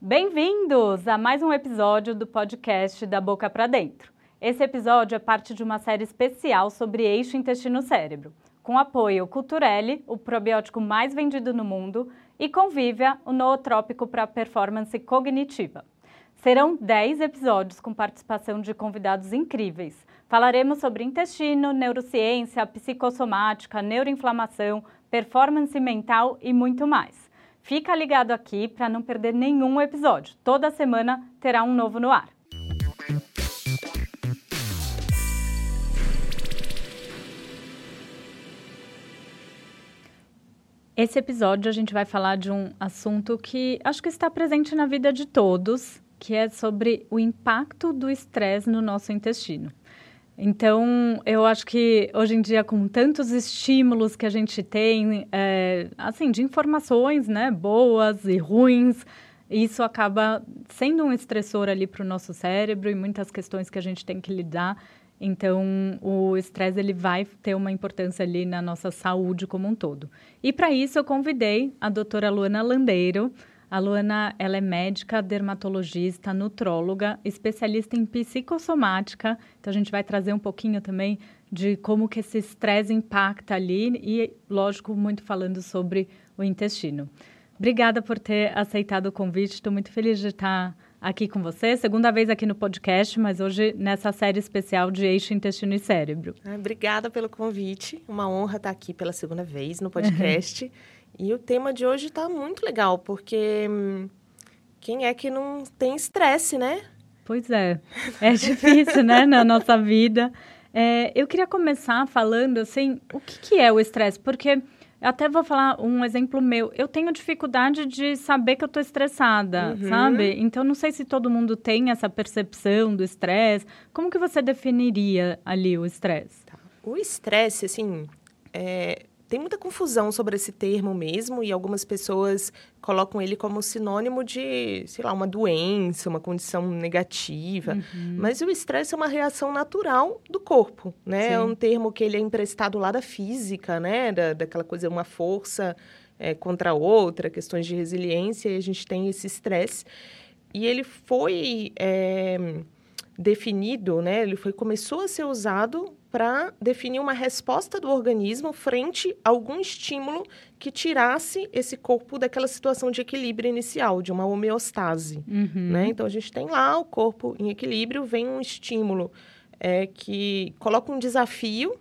Bem-vindos a mais um episódio do podcast Da Boca para Dentro. Esse episódio é parte de uma série especial sobre eixo intestino-cérebro, com apoio Culturelle, o probiótico mais vendido no mundo, e Convívia, o nootrópico para performance cognitiva. Serão 10 episódios com participação de convidados incríveis. Falaremos sobre intestino, neurociência, psicossomática, neuroinflamação, performance mental e muito mais. Fica ligado aqui para não perder nenhum episódio. Toda semana terá um novo no ar. Esse episódio a gente vai falar de um assunto que acho que está presente na vida de todos, que é sobre o impacto do estresse no nosso intestino. Então, eu acho que hoje em dia, com tantos estímulos que a gente tem, é, assim, de informações, né, boas e ruins, isso acaba sendo um estressor ali para o nosso cérebro e muitas questões que a gente tem que lidar. Então, o estresse ele vai ter uma importância ali na nossa saúde como um todo. E para isso, eu convidei a doutora Luana Landeiro, a Luana, ela é médica, dermatologista, nutróloga, especialista em psicossomática. Então a gente vai trazer um pouquinho também de como que esse estresse impacta ali e, lógico, muito falando sobre o intestino. Obrigada por ter aceitado o convite. Estou muito feliz de estar aqui com você. Segunda vez aqui no podcast, mas hoje nessa série especial de eixo intestino e cérebro. Ah, obrigada pelo convite. Uma honra estar aqui pela segunda vez no podcast. E o tema de hoje está muito legal, porque hum, quem é que não tem estresse, né? Pois é, é difícil, né, na nossa vida. É, eu queria começar falando, assim, o que, que é o estresse? Porque até vou falar um exemplo meu. Eu tenho dificuldade de saber que eu estou estressada, uhum. sabe? Então, não sei se todo mundo tem essa percepção do estresse. Como que você definiria ali o estresse? Tá. O estresse, assim, é, tem muita confusão sobre esse termo mesmo e algumas pessoas colocam ele como sinônimo de, sei lá, uma doença, uma condição negativa. Uhum. Mas o estresse é uma reação natural do corpo, né? É Sim. É um termo que ele é emprestado lá da física, né? Da, daquela coisa, uma força é, contra outra, questões de resiliência, e a gente tem esse estresse. E ele foi... É, definido, né? Ele foi começou a ser usado para definir uma resposta do organismo frente a algum estímulo que tirasse esse corpo daquela situação de equilíbrio inicial, de uma homeostase. Uhum. Né? Então, a gente tem lá o corpo em equilíbrio, vem um estímulo é, que coloca um desafio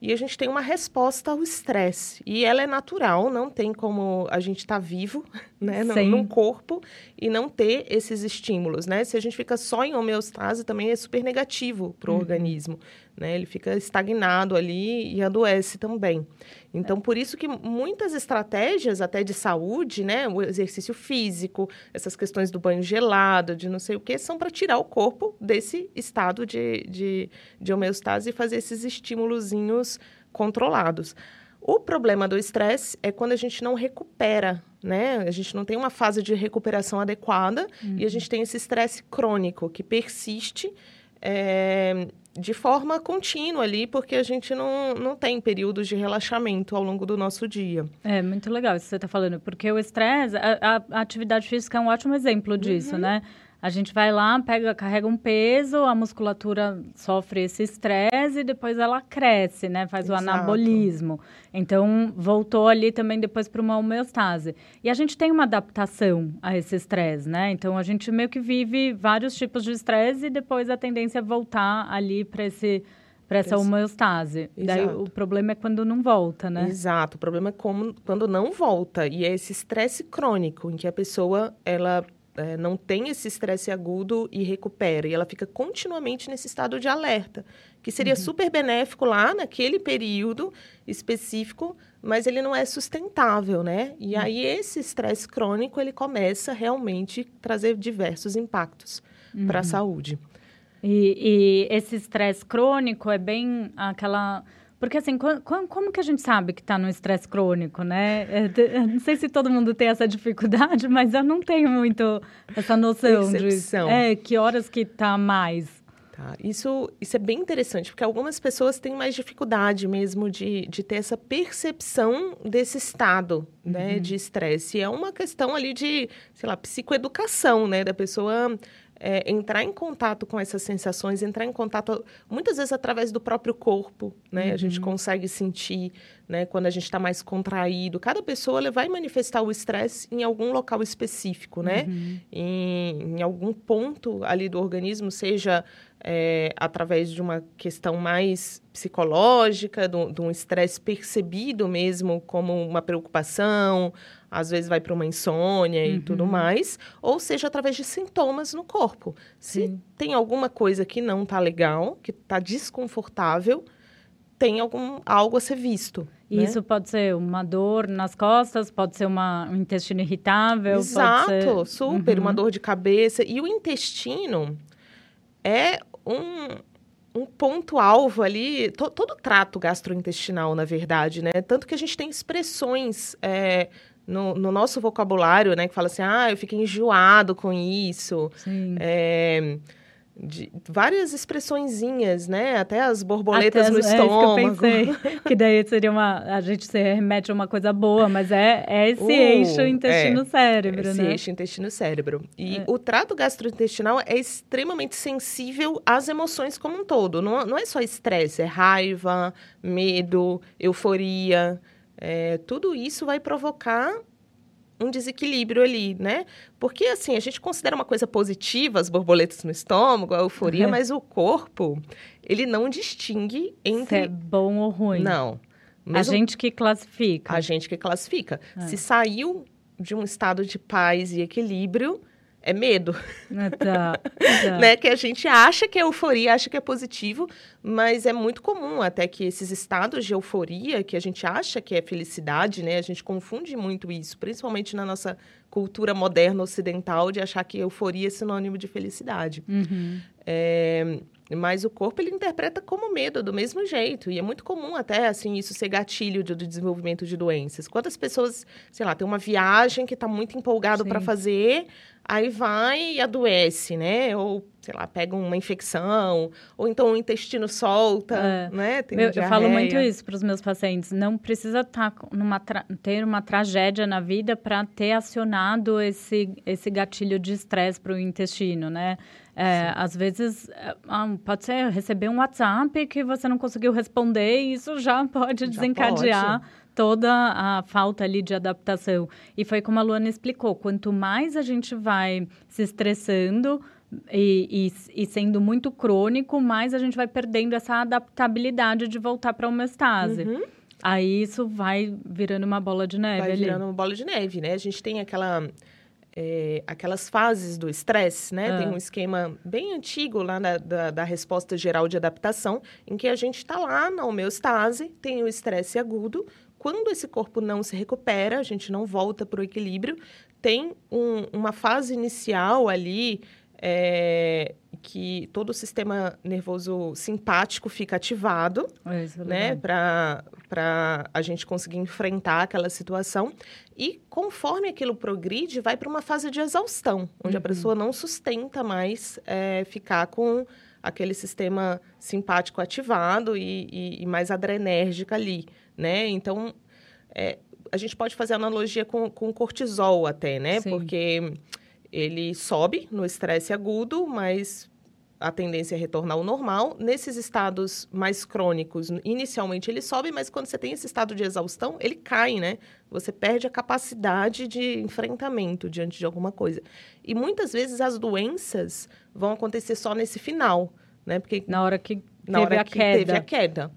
e a gente tem uma resposta ao estresse. E ela é natural, não tem como a gente estar tá vivo, né, no, num corpo e não ter esses estímulos, né? Se a gente fica só em homeostase, também é super negativo para o uhum. organismo né? Ele fica estagnado ali e adoece também. Então, por isso que muitas estratégias até de saúde, né? O exercício físico, essas questões do banho gelado, de não sei o que, são para tirar o corpo desse estado de, de, de homeostase e fazer esses estímulozinhos controlados. O problema do estresse é quando a gente não recupera, né? A gente não tem uma fase de recuperação adequada uhum. e a uhum. gente tem esse estresse crônico que persiste é, de forma contínua ali, porque a gente não, não tem períodos de relaxamento ao longo do nosso dia. É muito legal isso que você está falando, porque o estresse, a, a, atividade física é um ótimo exemplo disso, uhum. né? A gente vai lá, pega, carrega um peso, a musculatura sofre esse estresse e depois ela cresce, né? Faz Exato. o anabolismo. Então, voltou ali também depois para uma homeostase. E a gente tem uma adaptação a esse estresse, né? Então, a gente meio que vive vários tipos de estresse e depois a tendência é voltar ali para esse para essa homeostase. Exato. Daí o problema é quando não volta, né? Exato. O problema é como, quando não volta. E é esse estresse crônico, em que a pessoa ela é, não tem esse estresse agudo e recupera. E ela fica continuamente nesse estado de alerta, que seria uhum. super benéfico lá naquele período específico, mas ele não é sustentável, né? E uhum. aí esse estresse crônico, ele começa realmente a trazer diversos impactos uhum. para a saúde. E, e esse estresse crônico é bem aquela porque, assim, como, como que a gente sabe que está no estresse crônico, né? É, não sei se todo mundo tem essa dificuldade, mas eu não tenho muito essa noção Percepção. de... É, que horas que está mais. Tá? Isso, isso é bem interessante, porque algumas pessoas têm mais dificuldade mesmo de, de ter essa percepção desse estado né, uhum. de estresse. É uma questão ali de, sei lá, psicoeducação, né? Da pessoa é, entrar em contato com essas sensações, entrar em contato, muitas vezes através do próprio corpo, né? Uhum. A gente uhum. consegue sentir, né? Quando a gente está mais contraído. Cada pessoa vai manifestar o estresse em algum local específico, né? Uhum. Em, em algum ponto ali do organismo, seja é, através de uma questão mais psicológica, de um estresse percebido mesmo como uma preocupação, às vezes vai para uma insônia uhum. e tudo uhum. mais, ou seja, através de sintomas no corpo. Se Sim. tem alguma coisa que não está legal, que está desconfortável, tem algum, algo a ser visto. Né? Isso pode ser uma dor nas costas, pode ser uma, um intestino irritável. Exato, ser... super, uhum. uma dor de cabeça. E o intestino é um, um ponto-alvo ali, to, todo trato gastrointestinal, na verdade, né? Tanto que a gente tem expressões é, no, no, nosso vocabulário, né? Que fala assim, ah, eu fico enjoado com isso. Sim. É, de várias expressõezinhas, né? Até as borboletas Até no estômago. É isso que eu pensei. que daí seria uma. A gente se remete a uma coisa boa, mas é, é esse uh, eixo intestino-cérebro, é, esse né? eixo intestino-cérebro. E é. o trato gastrointestinal é extremamente sensível às emoções como um todo. Não, não é só estresse, é raiva, medo, euforia. É, tudo isso vai provocar um desequilíbrio ali, né? Porque, assim, a gente considera uma coisa positiva as borboletas no estômago, a euforia, uhum. mas o corpo, ele não distingue entre... Se é bom ou ruim. Não. Mesmo... A gente que classifica. A gente que classifica. É. Se saiu de um estado de paz e equilíbrio, é medo. Ah, tá, tá. né? Que a gente acha que é euforia, acha que é positivo, mas é muito comum até que esses estados de euforia, que a gente acha que é felicidade, né? A gente confunde muito isso, principalmente na nossa cultura moderna ocidental, de achar que euforia é sinônimo de felicidade. Uhum. É, mas o corpo ele interpreta como medo do mesmo jeito e é muito comum até assim isso ser gatilho do, do desenvolvimento de doenças. Quantas pessoas, sei lá, tem uma viagem que está muito empolgado para fazer, aí vai e adoece, né? Ou, sei lá, pega uma infecção, ou então o intestino solta, é. né? Tem eu, eu falo muito isso para os meus pacientes. Não precisa tá numa ter uma tragédia na vida para ter acionado esse, esse gatilho de estresse para o intestino, né? É, às vezes, é, ah, pode ser receber um WhatsApp que você não conseguiu responder e isso já pode já desencadear pode toda a falta ali de adaptação. E foi como a Luana explicou: quanto mais a gente vai se estressando, e, e, e, sendo muito crônico, mais a gente vai perdendo essa adaptabilidade de voltar para a homeostase. Uhum. Aí isso vai virando uma bola de neve. Vai ali. virando uma bola de neve, né? A gente tem aquela. É, aquelas fases do estresse, né? Ah. Tem um esquema bem antigo lá na, da, da resposta geral de adaptação, em que a gente está lá na homeostase, tem o estresse agudo, quando esse corpo não se recupera, a gente não volta para o equilíbrio, tem um, uma fase inicial ali é, que todo o sistema nervoso simpático fica ativado, é, né, para a gente conseguir enfrentar aquela situação. E conforme aquilo progride, vai para uma fase de exaustão, onde uhum. a pessoa não sustenta mais é, ficar com aquele sistema simpático ativado e, e, e mais adrenérgica ali né? Então, é, a gente pode fazer analogia com, com o cortisol até, né? Sim. Porque ele sobe no estresse agudo, mas a tendência é retornar ao normal. Nesses estados mais crônicos, inicialmente ele sobe, mas quando você tem esse estado de exaustão, ele cai, né? Você perde a capacidade de enfrentamento diante de alguma coisa. E muitas vezes as doenças vão acontecer só nesse final, né? Porque na hora que na hora que queda. teve a queda.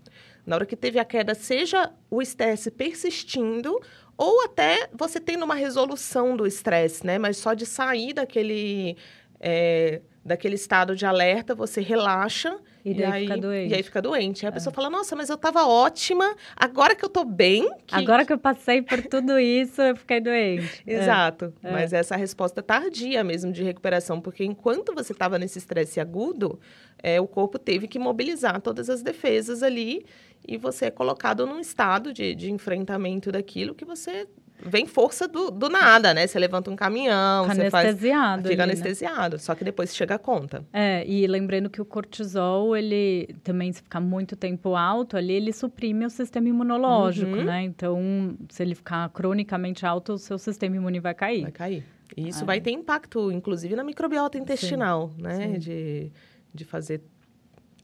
Na hora que teve a queda, seja o estresse persistindo ou até você tendo uma resolução do estresse, né? Mas só de sair daquele, é, daquele estado de alerta, você relaxa e, e aí, fica doente. E aí fica doente. Aí a é. pessoa fala, nossa, mas eu tava ótima, agora que eu tô bem... Que... Agora que eu passei por tudo isso, eu fiquei doente. Exato. É. Mas essa resposta tardia mesmo de recuperação, porque enquanto você estava nesse estresse agudo, é, o corpo teve que mobilizar todas as defesas ali e você é colocado num estado de, de enfrentamento daquilo que você vem força do, do nada, né? Você levanta um caminhão, Fica você faz... anestesiado Fica ali, né? anestesiado, só que depois chega a conta. É, e lembrando que o cortisol, ele também, se ficar muito tempo alto ali, ele suprime o sistema imunológico, Uhum. né? Então, se ele ficar cronicamente alto, o seu sistema imune vai cair. Vai cair. E isso Ah. vai ter impacto, inclusive, na microbiota intestinal, né? sim. De, de fazer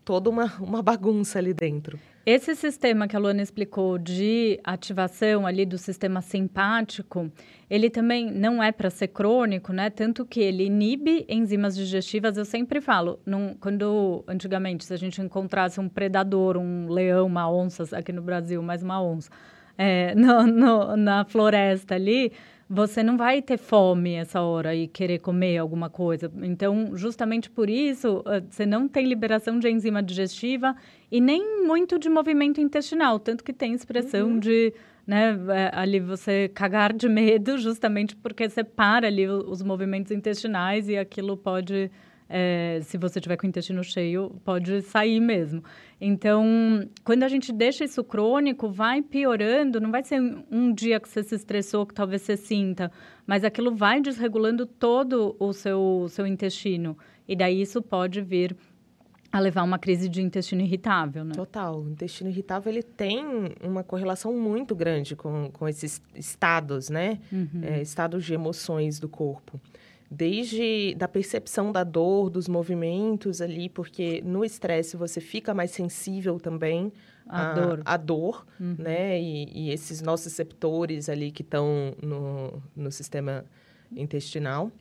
toda uma, uma bagunça ali dentro. Esse sistema que a Luana explicou de ativação ali do sistema simpático, ele também não é para ser crônico, né? Tanto que ele inibe enzimas digestivas. Eu sempre falo, num- quando antigamente, se a gente encontrasse um predador, um leão, uma onça, aqui no Brasil, mais uma onça, é, no- no- na floresta ali, você não vai ter fome essa hora e querer comer alguma coisa. Então, justamente por isso, eh, você não tem liberação de enzima digestiva e nem muito de movimento intestinal, tanto que tem expressão de, né, eh, ali você cagar de medo, justamente porque você para ali os movimentos intestinais e aquilo pode, eh, se você tiver com o intestino cheio, pode sair mesmo. Então, quando a gente deixa isso crônico, vai piorando, não vai ser um- dia que você se estressou, que talvez você sinta, mas aquilo vai desregulando todo o seu, seu intestino. E daí isso pode vir a levar a uma crise de intestino irritável, né? Total. O intestino irritável, ele tem uma correlação muito grande com, com esses estados, né? É, estados de emoções do corpo. Desde da percepção da dor, dos movimentos ali, porque no estresse você fica mais sensível também A dor. à dor, né? E, e esses nossos receptores ali que estão no, no sistema intestinal.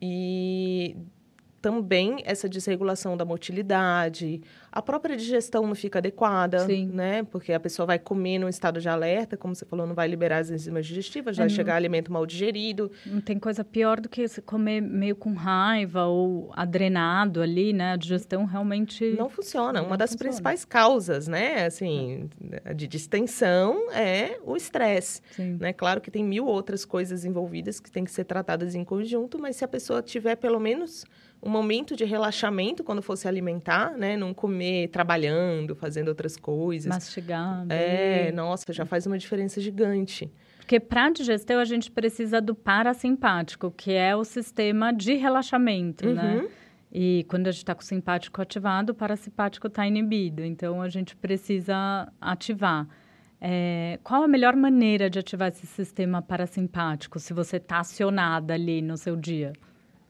E também essa desregulação da motilidade, a própria digestão não fica adequada, Sim. né? Porque a pessoa vai comer num estado de alerta, como você falou, não vai liberar as enzimas digestivas, É, vai não- chegar alimento mal digerido. Não tem coisa pior do que comer meio com raiva ou adrenado ali, né? A digestão realmente. Não funciona. Não Uma das funciona. principais causas, né, assim, de distensão é o estresse. Né? Claro que tem mil outras coisas envolvidas que têm que ser tratadas em conjunto, mas se a pessoa tiver pelo menos um momento de relaxamento quando for se alimentar, né? Não comer trabalhando, fazendo outras coisas. Mastigar. É, bem. nossa, já faz uma diferença gigante. Porque para digestão a gente precisa do parasimpático, que é o sistema de relaxamento, né? Uhum. E quando a gente está com o simpático ativado, o parasimpático está inibido. Então a gente precisa ativar. É, qual a melhor maneira de ativar esse sistema parasimpático se você está acionada ali no seu dia?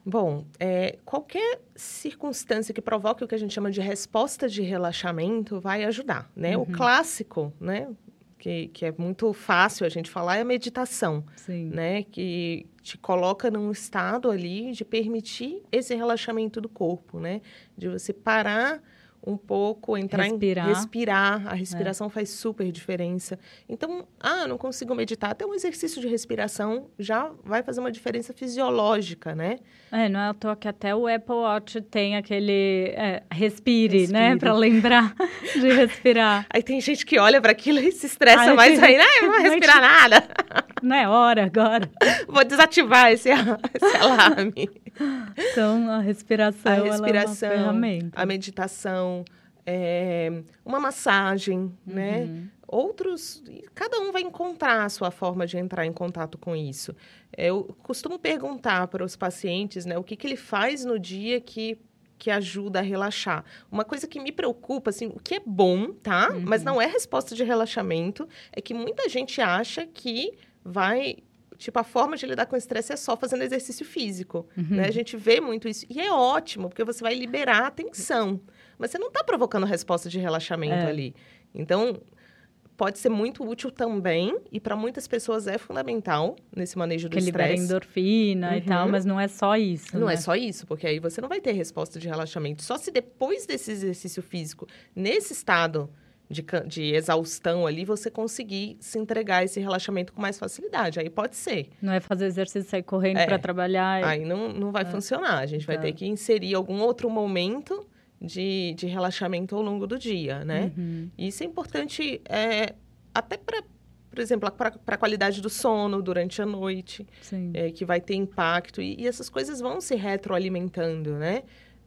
Bom, é, qualquer circunstância que provoque o que a gente chama de resposta de relaxamento vai ajudar, né? O clássico, né? Que, que é muito fácil a gente falar é a meditação. Sim. né? Que te coloca num estado ali de permitir esse relaxamento do corpo, né? De você parar um pouco, entrar Respirar. em respirar. A respiração faz super diferença. Então, ah, não consigo meditar. Até um exercício de respiração já vai fazer uma diferença fisiológica, né? É, não é à toa que até o Apple Watch tem aquele é, respire, né? Respire. Para lembrar de respirar. Aí tem gente que olha para aquilo e se estressa Ai, mais ainda. Ah, eu não vou respirar nada. Não é hora agora. Vou desativar esse, esse alarme. Então, a respiração, a respiração, é uma ferramenta. a meditação, é, uma massagem, né? Uhum. Outros, e cada um vai encontrar a sua forma de entrar em contato com isso. Eu costumo perguntar para os pacientes, né, o que, que ele faz no dia que que ajuda a relaxar. Uma coisa que me preocupa, assim, o que é bom, tá? Uhum. Mas não é resposta de relaxamento, é que muita gente acha que vai Tipo, a forma de lidar com o estresse é só fazendo exercício físico. Uhum. Né? A gente vê muito isso. E é ótimo, porque você vai liberar a tensão. Mas você não está provocando resposta de relaxamento É. ali. Então, pode ser muito útil também. E para muitas pessoas é fundamental nesse manejo do Que libera estresse. endorfina e Uhum. tal, mas não é só isso. Não né? é só isso, porque aí você não vai ter resposta de relaxamento. Só se depois desse exercício físico, nesse estado de, de exaustão ali, você conseguir se entregar a esse relaxamento com mais facilidade. Aí pode ser. Não é fazer exercício, sair correndo É. para trabalhar. Aí não, não vai funcionar. A gente vai Tá. ter que inserir algum outro momento de, de relaxamento ao longo do dia, né? Uhum. E Isso é importante é, até para, por exemplo, para a qualidade do sono durante a noite, é, que vai ter impacto. E, e essas coisas vão se retroalimentando, né?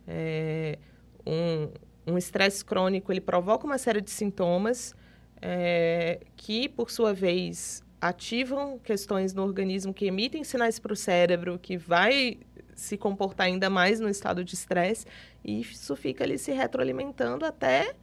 É, um um estresse crônico, ele provoca uma série de sintomas é, que, por sua vez, ativam questões no organismo que emitem sinais para o cérebro, que vai se comportar ainda mais no estado de estresse, e isso fica ali se retroalimentando até,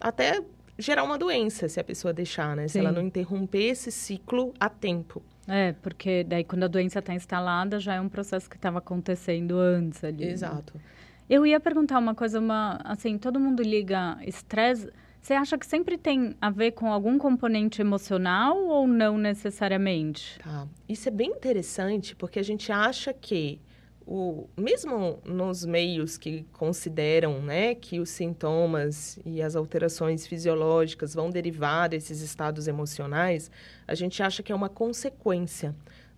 até gerar uma doença, se a pessoa deixar, né? Sim. Se ela não interromper esse ciclo a tempo. É, porque daí quando a doença está instalada, já é um processo que estava acontecendo antes ali. Né? Exato. Né? Eu ia perguntar uma coisa, uma, assim, todo mundo liga estresse. Você acha que sempre tem a ver com algum componente emocional ou não necessariamente? Tá. Isso é bem interessante porque a gente acha que o, mesmo nos meios que consideram né, que os sintomas e as alterações fisiológicas vão derivar desses estados emocionais, a gente acha que é uma consequência.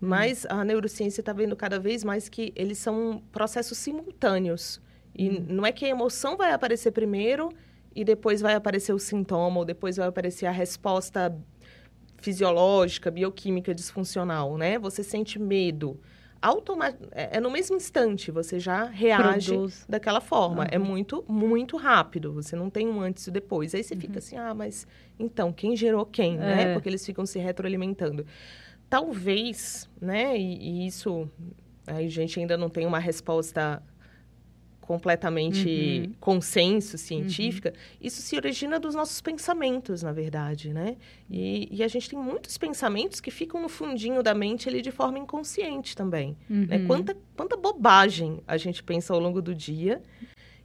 Hum. Mas a neurociência está vendo cada vez mais que eles são processos simultâneos. E não é que a emoção vai aparecer primeiro e depois vai aparecer o sintoma, ou depois vai aparecer a resposta fisiológica, bioquímica disfuncional, né? Você sente medo. Automa é, é no mesmo instante, você já reage Produz. daquela forma. Uhum. É muito, muito rápido. Você não tem um antes e depois. Aí você uhum. fica assim, ah, mas então, quem gerou quem, né? é. né? Porque eles ficam se retroalimentando. Talvez, né? E, e isso a gente ainda não tem uma resposta completamente uhum. consenso científica, uhum. isso se origina dos nossos pensamentos, na verdade, né? E, e, a gente tem muitos pensamentos que ficam no fundinho da mente ali de forma inconsciente também. Né? Uhum. Né? Quanta, quanta bobagem a gente pensa ao longo do dia.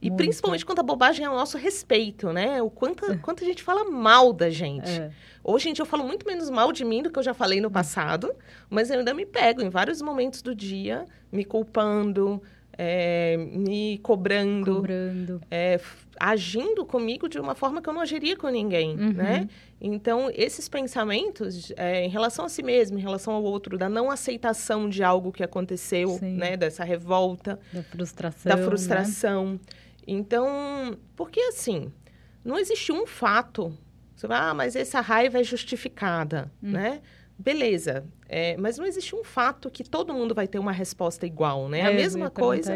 E Muito. principalmente quanta bobagem é o nosso respeito, né? O quanto, é. quanto a gente fala mal da gente. É. Hoje em dia eu falo muito menos mal de mim do que eu já falei no passado, mas eu ainda me pego em vários momentos do dia, me culpando, é, me cobrando, cobrando. É, agindo comigo de uma forma que eu não agiria com ninguém, uhum. né? Então, esses pensamentos é, em relação a si mesmo, em relação ao outro, da não aceitação de algo que aconteceu, Sim. né? Dessa revolta. Da frustração. Da frustração. Né? Então, porque assim, não existe um fato. Você vai, ah, mas essa raiva é justificada, uhum. né? Beleza. É, mas não existe um fato que todo mundo vai ter uma resposta igual, né? É, a mesma coisa.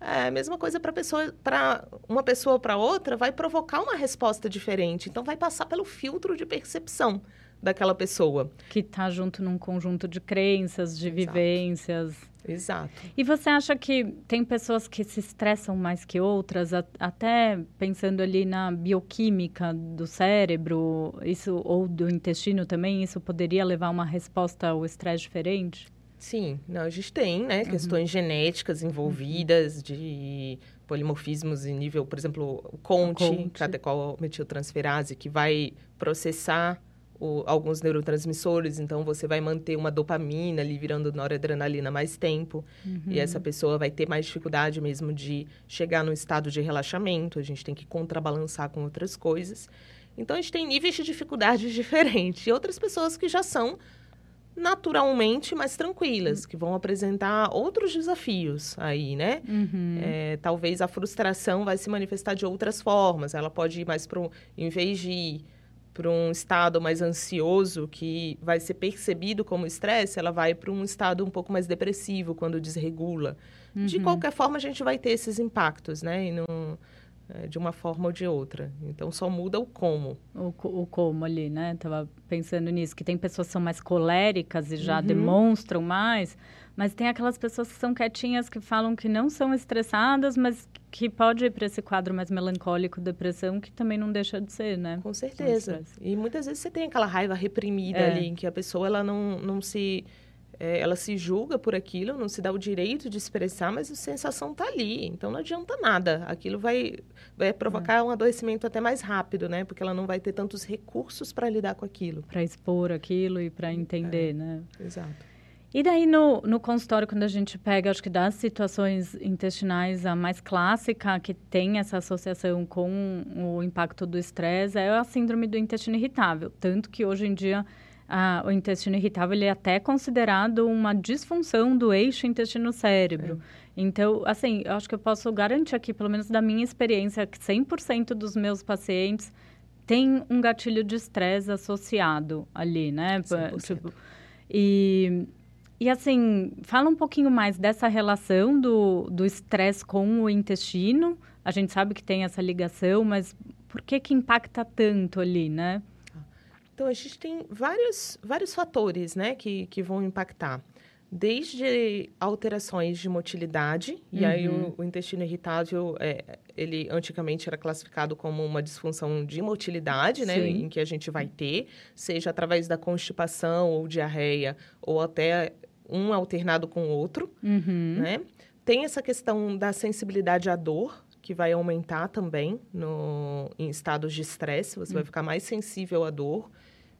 É, a mesma coisa para pessoa, para uma pessoa para outra vai provocar uma resposta diferente. Então vai passar pelo filtro de percepção daquela pessoa. Que está junto num conjunto de crenças, de Exato. vivências. Exato. E você acha que tem pessoas que se estressam mais que outras, até pensando ali na bioquímica do cérebro, isso ou do intestino também, isso poderia levar a uma resposta ao estresse diferente? Sim, não, a gente tem, né, uhum. questões genéticas envolvidas de polimorfismos em nível, por exemplo, o CONT, o CONT. catecol metiltransferase, que vai processar o, alguns neurotransmissores, então você vai manter uma dopamina ali virando noradrenalina mais tempo, uhum. e essa pessoa vai ter mais dificuldade mesmo de chegar no estado de relaxamento, a gente tem que contrabalançar com outras coisas. Então a gente tem níveis de dificuldade diferentes, e outras pessoas que já são naturalmente mais tranquilas, uhum. que vão apresentar outros desafios aí, né? Uhum. É, talvez a frustração vai se manifestar de outras formas, ela pode ir mais para em vez de para um estado mais ansioso, que vai ser percebido como estresse, ela vai para um estado um pouco mais depressivo quando desregula. Uhum. De qualquer forma, a gente vai ter esses impactos, né? Não, é, de uma forma ou de outra. Então, só muda o como. O, o como ali, né? Tava pensando nisso, que tem pessoas que são mais coléricas e já uhum. demonstram mais, mas tem aquelas pessoas que são quietinhas, que falam que não são estressadas, mas que pode ir para esse quadro mais melancólico, depressão, que também não deixa de ser, né? Com certeza. E muitas vezes você tem aquela raiva reprimida é. ali, em que a pessoa ela não, não se é, ela se julga por aquilo, não se dá o direito de expressar, mas a sensação está ali, então não adianta nada. Aquilo vai, vai provocar é. um adoecimento até mais rápido, né? Porque ela não vai ter tantos recursos para lidar com aquilo. Para expor aquilo e para entender, é. né? Exato. E daí no, no consultório, quando a gente pega, acho que das situações intestinais, a mais clássica que tem essa associação com o impacto do estresse é a síndrome do intestino irritável. Tanto que hoje em dia o intestino irritável ele é até considerado uma disfunção do eixo intestino-cérebro. É. Então, assim, eu acho que eu posso garantir aqui, pelo menos da minha experiência, que 100% dos meus pacientes têm um gatilho de estresse associado ali, né? 100%. Tipo, e e assim, fala um pouquinho mais dessa relação do estresse com o intestino. A gente sabe que tem essa ligação, mas por que que impacta tanto ali, né? Então, a gente tem vários, vários fatores né, que, que vão impactar. Desde alterações de motilidade, uhum. e aí o, uhum. o intestino irritável, é, ele antigamente era classificado como uma disfunção de motilidade, né, em que a gente vai ter, seja através da constipação ou diarreia, ou até um alternado com o outro, uhum. né? Tem essa questão da sensibilidade à dor, que vai aumentar também no, em estados de estresse, você uhum. vai hum. ficar mais sensível à dor.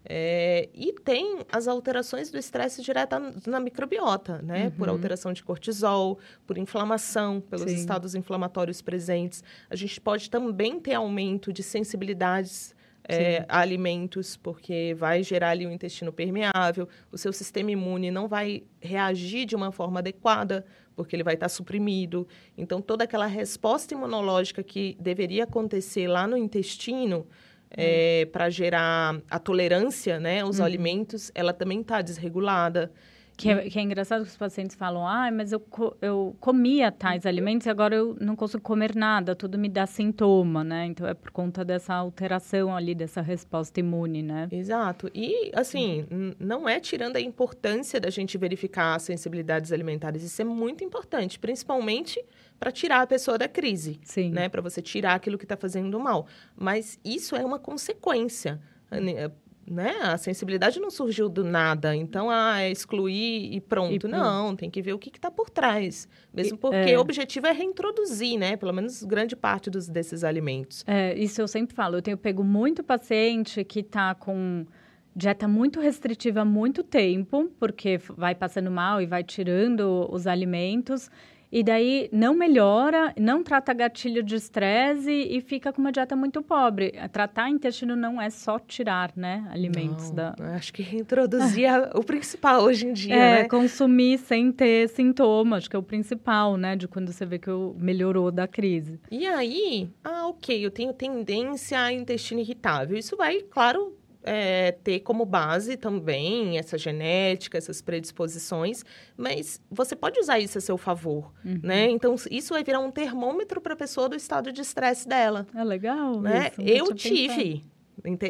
É, e tem as alterações do estresse direta na microbiota, né? Uhum. Por alteração de cortisol, por inflamação, pelos Sim. estados inflamatórios presentes. A gente pode também ter aumento de sensibilidades é, alimentos, porque vai gerar ali um intestino permeável, o seu sistema imune não vai reagir de uma forma adequada, porque ele vai estar suprimido. Então, toda aquela resposta imunológica que deveria acontecer lá no intestino, é, hum. para gerar a tolerância né, aos uhum. alimentos, ela também está desregulada. Que é, que é, engraçado que os pacientes falam, ah, mas eu, eu comia tais alimentos e agora eu não consigo comer nada, tudo me dá sintoma, né? Então é por conta dessa alteração ali, dessa resposta imune, né? Exato. E, assim, uhum. não é tirando a importância da gente verificar as sensibilidades alimentares, isso é muito importante, principalmente para tirar a pessoa da crise, Sim. né? Para você tirar aquilo que está fazendo mal. Mas isso é uma consequência né? A sensibilidade não surgiu do nada, então ah, é excluir e pronto. E, não, tem que ver o que está por trás. Mesmo porque é. o objetivo é reintroduzir, né? Pelo menos grande parte dos, desses alimentos. É, isso eu sempre falo. Eu tenho pego muito paciente que está com dieta muito restritiva há muito tempo, porque vai passando mal e vai tirando os alimentos. E daí não melhora, não trata gatilho de estresse e fica com uma dieta muito pobre. Tratar intestino não é só tirar, né, alimentos não, da. Acho que reintroduzir o principal hoje em dia, é, né? consumir sem ter sintomas, acho que é o principal, né, de quando você vê que melhorou da crise. E aí, ah, ok, eu tenho tendência a intestino irritável. Isso vai, claro, é, ter como base também essa genética, essas predisposições, mas você pode usar isso a seu favor, uhum. né? Então, isso vai virar um termômetro para a pessoa do estado de estresse dela. É legal né? Isso, eu tive...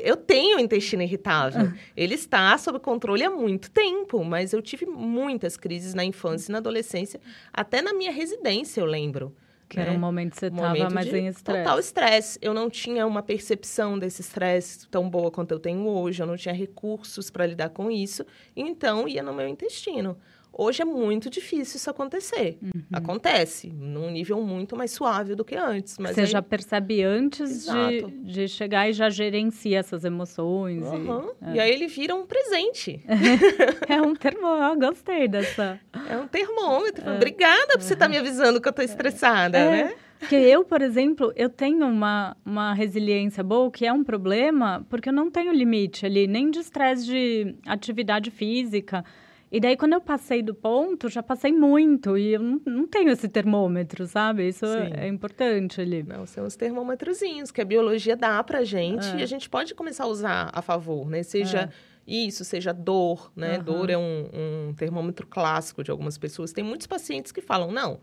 Eu tenho intestino irritável. Ah. Ele está sob controle há muito tempo, mas eu tive muitas crises na infância e na adolescência, até na minha residência, eu lembro. Que né? era um momento que você estava mais em estresse. Total estresse. Eu não tinha uma percepção desse estresse tão boa quanto eu tenho hoje. Eu não tinha recursos para lidar com isso. Então, ia no meu intestino. Hoje é muito difícil isso acontecer. Uhum. Acontece, num nível muito mais suave do que antes. Mas Você aí... já percebe antes de, de, chegar e já gerencia essas emoções. Uhum. E, é. e, aí ele vira um presente. é um termômetro, gostei dessa. É um termômetro. É. Obrigada por você estar tá me avisando que eu estou estressada, é. né? Porque eu, por exemplo, eu tenho uma, uma resiliência boa, que é um problema, porque eu não tenho limite ali, nem de estresse de atividade física. E daí, quando eu passei do ponto, já passei muito. E eu não, não tenho esse termômetro, sabe? Isso é, é importante ali. Não, são os termômetrozinhos que a biologia dá pra gente. É. E a gente pode começar a usar a favor, né? Seja... É. Isso, seja dor, né? Uhum. Dor é um, um termômetro clássico de algumas pessoas. Tem muitos pacientes que falam, não,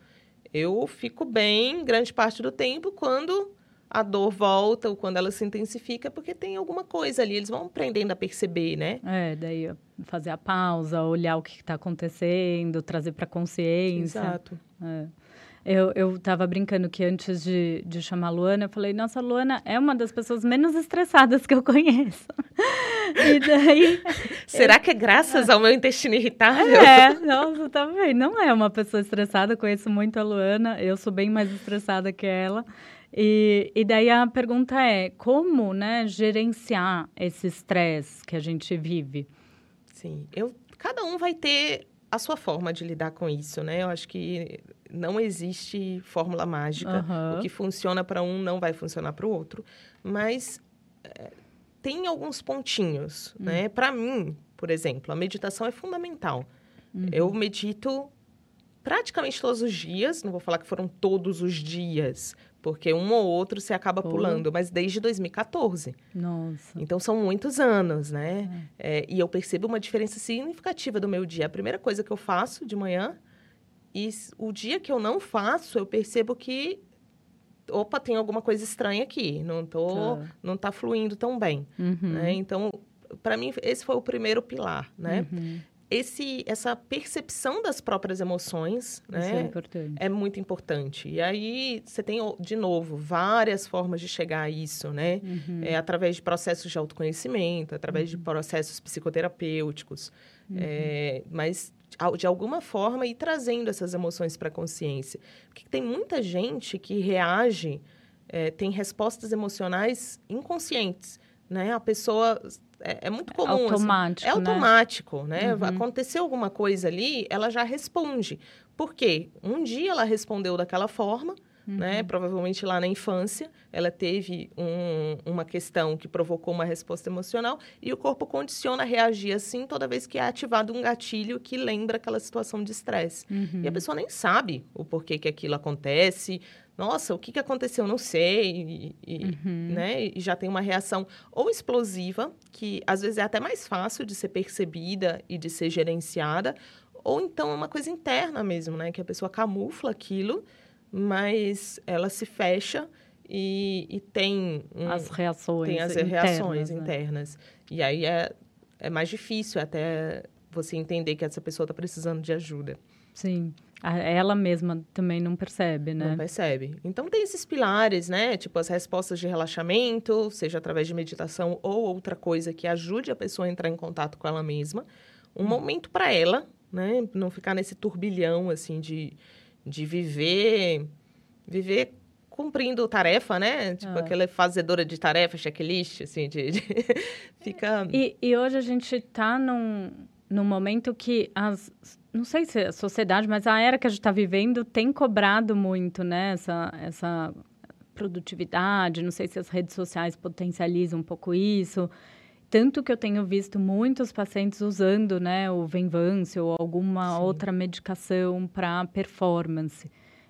eu fico bem grande parte do tempo quando a dor volta ou quando ela se intensifica, porque tem alguma coisa ali, eles vão aprendendo a perceber, né? É, daí fazer a pausa, olhar o que está acontecendo, trazer para consciência. Exato. É. Eu, eu tava brincando que antes de, de chamar a Luana, eu falei, nossa, a Luana é uma das pessoas menos estressadas que eu conheço. e daí... Será eu... que é graças ao meu intestino irritável? É, nossa, tá bem. Não é uma pessoa estressada, conheço muito a Luana, eu sou bem mais estressada que ela. E, e daí a pergunta é como né, gerenciar esse estresse que a gente vive? Sim, eu, cada um vai ter a sua forma de lidar com isso, né? Eu acho que não existe fórmula mágica. Uhum. O que funciona para um não vai funcionar para o outro. Mas é, tem alguns pontinhos, uhum. né? Para mim, por exemplo, a meditação é fundamental. Uhum. Eu medito praticamente todos os dias, não vou falar que foram todos os dias, porque um ou outro você acaba pulando, mas desde 2014. Nossa. Então são muitos anos, né? É. É, e eu percebo uma diferença significativa do meu dia. A primeira coisa que eu faço de manhã, e o dia que eu não faço, eu percebo que opa, tem alguma coisa estranha aqui, não tô, tá. não tá fluindo tão bem. Uhum. Né? Então, para mim, esse foi o primeiro pilar, né? Uhum esse, essa percepção das próprias emoções né, é, importante. é muito importante. E aí você tem, de novo, várias formas de chegar a isso, né? Uhum. É, através de processos de autoconhecimento, através uhum. de processos psicoterapêuticos. Uhum. É, mas, de alguma forma, ir trazendo essas emoções para a consciência. Porque tem muita gente que reage, é, tem respostas emocionais inconscientes. Né? A pessoa é, é muito comum. Assim. Automático. Assim. É automático, né? né? Uhum. Aconteceu alguma coisa ali, ela já responde. Por quê? Um dia ela respondeu daquela forma, uhum. né? Provavelmente lá na infância, ela teve um, uma questão que provocou uma resposta emocional e o corpo condiciona a reagir assim toda vez que é ativado um gatilho que lembra aquela situação de estresse. Uhum. E a pessoa nem sabe o porquê que aquilo acontece, nossa, o que, que aconteceu? Não sei. E, uhum. né? e já tem uma reação ou explosiva, que às vezes é até mais fácil de ser percebida e de ser gerenciada, ou então é uma coisa interna mesmo, né? Que a pessoa camufla aquilo, mas ela se fecha e, e tem... Um, as reações Tem as internas, reações né? internas. E aí é, é mais difícil até você entender que essa pessoa está precisando de ajuda. Sim. Ela mesma também não percebe, né? Não percebe. Então, tem esses pilares, né? Tipo, as respostas de relaxamento, seja através de meditação ou outra coisa que ajude a pessoa a entrar em contato com ela mesma. Um hum. momento para ela, né? Não ficar nesse turbilhão, assim, de, de viver... Viver cumprindo tarefa, né? Tipo, ah. aquela fazedora de tarefa, checklist, assim, de... de... Fica... E, e hoje a gente tá num, num momento que as não sei se é a sociedade, mas a era que a gente está vivendo tem cobrado muito, né? Essa, essa produtividade, não sei se as redes sociais potencializam um pouco isso. Tanto que eu tenho visto muitos pacientes usando, né, o Venvance ou alguma Sim. outra medicação para performance.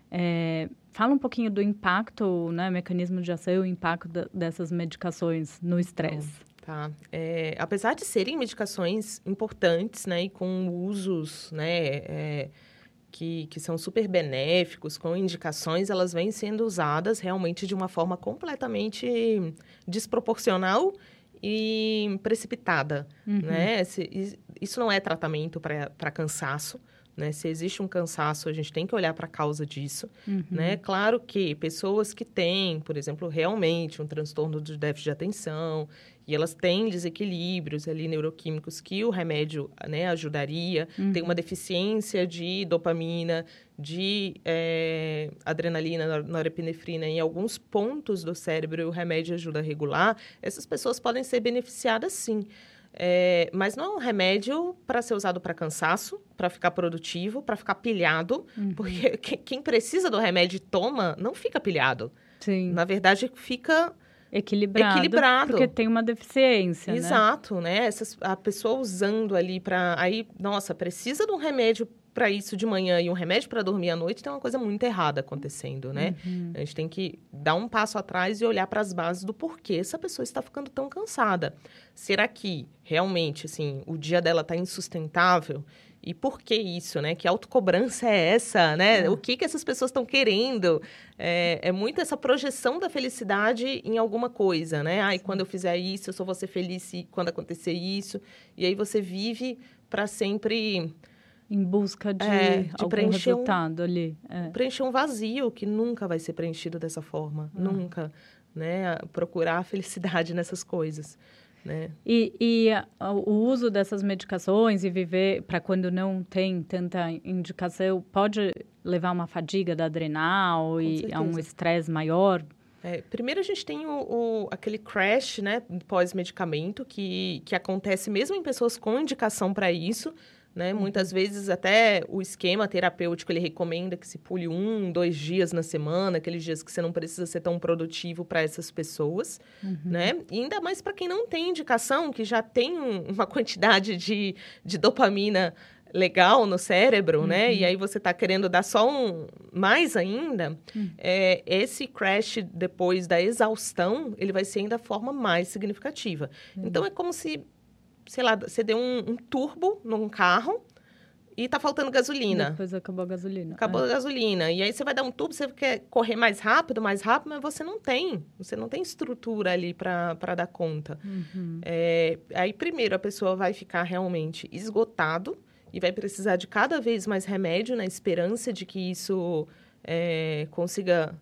É, fala um pouquinho do impacto, né, mecanismo de ação, o impacto da, dessas medicações no estresse. Tá. É, apesar de serem medicações importantes, né, e com usos, né, é, que, que são super benéficos, com indicações, elas vêm sendo usadas realmente de uma forma completamente desproporcional e precipitada, uhum. né? Isso não é tratamento para cansaço, né? Se existe um cansaço, a gente tem que olhar para a causa disso. Uhum. Né? Claro que pessoas que têm, por exemplo, realmente um transtorno de déficit de atenção e elas têm desequilíbrios ali neuroquímicos que o remédio né, ajudaria, uhum. tem uma deficiência de dopamina, de é, adrenalina, norepinefrina em alguns pontos do cérebro e o remédio ajuda a regular, essas pessoas podem ser beneficiadas sim. É, mas não é um remédio para ser usado para cansaço, para ficar produtivo, para ficar pilhado, uhum. porque quem precisa do remédio e toma não fica pilhado. Sim. Na verdade, fica equilibrado, equilibrado. Porque tem uma deficiência. Né? Exato, né? né? Essas, a pessoa usando ali para. Aí, nossa, precisa de um remédio para isso de manhã e um remédio para dormir à noite, tem uma coisa muito errada acontecendo, né? Uhum. A gente tem que dar um passo atrás e olhar para as bases do porquê essa pessoa está ficando tão cansada. Será que realmente, assim, o dia dela está insustentável? E por que isso, né? Que autocobrança é essa, né? É. O que, que essas pessoas estão querendo? É, é muito essa projeção da felicidade em alguma coisa, né? Ai, quando eu fizer isso, eu só vou ser feliz quando acontecer isso. E aí você vive para sempre em busca de, é, de preencher resultado um, ali. É. Preencher um vazio que nunca vai ser preenchido dessa forma. Ah. Nunca. Né? Procurar a felicidade nessas coisas. Né? E, e o uso dessas medicações e viver para quando não tem tanta indicação pode levar a uma fadiga da adrenal Com e certeza. a um estresse maior? É, primeiro a gente tem o, o aquele crash, né, pós-medicamento que, que acontece mesmo em pessoas com indicação para isso, né? Muitas vezes até o esquema terapêutico ele recomenda que se pule um, dois dias na semana, aqueles dias que você não precisa ser tão produtivo para essas pessoas, uhum. né? E ainda mais para quem não tem indicação, que já tem uma quantidade de, de dopamina legal no cérebro, uhum. né? E uhum. aí você está querendo dar só um mais ainda, uhum. é, esse crash depois da exaustão, ele vai ser ainda a forma mais significativa. Uhum. Então é como se sei lá, você deu um, um turbo num carro e tá faltando gasolina. Depois acabou a gasolina. Acabou é. a gasolina. E aí você vai dar um tubo, você quer correr mais rápido, mais rápido, mas você não tem. Você não tem estrutura ali para dar conta. Uhum. É, aí, primeiro, a pessoa vai ficar realmente esgotado e vai precisar de cada vez mais remédio na esperança de que isso é, consiga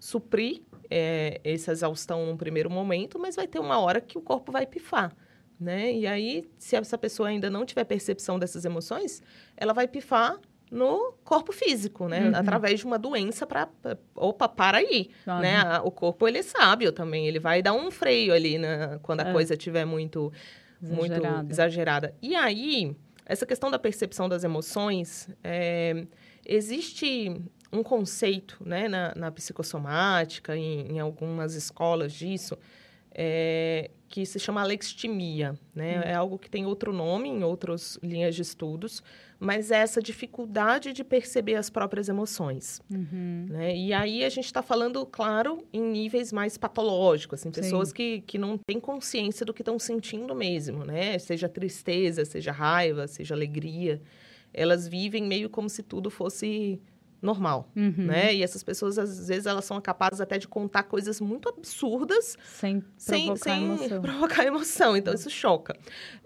suprir é, essa exaustão num primeiro momento, mas vai ter uma hora que o corpo vai pifar né? E aí, se essa pessoa ainda não tiver percepção dessas emoções, ela vai pifar no corpo físico, né? Uhum. Através de uma doença para opa, para aí, Uhum. né? O corpo ele é sábio também, ele vai dar um freio ali né? quando a É. coisa estiver muito Exagerada. muito exagerada. E aí, essa questão da percepção das emoções, é, existe um conceito, né, na, na psicossomática, em, em algumas escolas disso, é, que se chama alextimia, né? É algo que tem outro nome em outras linhas de estudos, mas é essa dificuldade de perceber as próprias emoções, Uhum. né? E aí a gente está falando, claro, em níveis mais patológicos, assim, Sim. pessoas que, que não têm consciência do que estão sentindo mesmo, né? Seja tristeza, seja raiva, seja alegria, elas vivem meio como se tudo fosse normal, Uhum. né? E essas pessoas, às vezes, elas são capazes até de contar coisas muito absurdas Sem sem, provocar sem emoção. provocar emoção. Então, isso choca.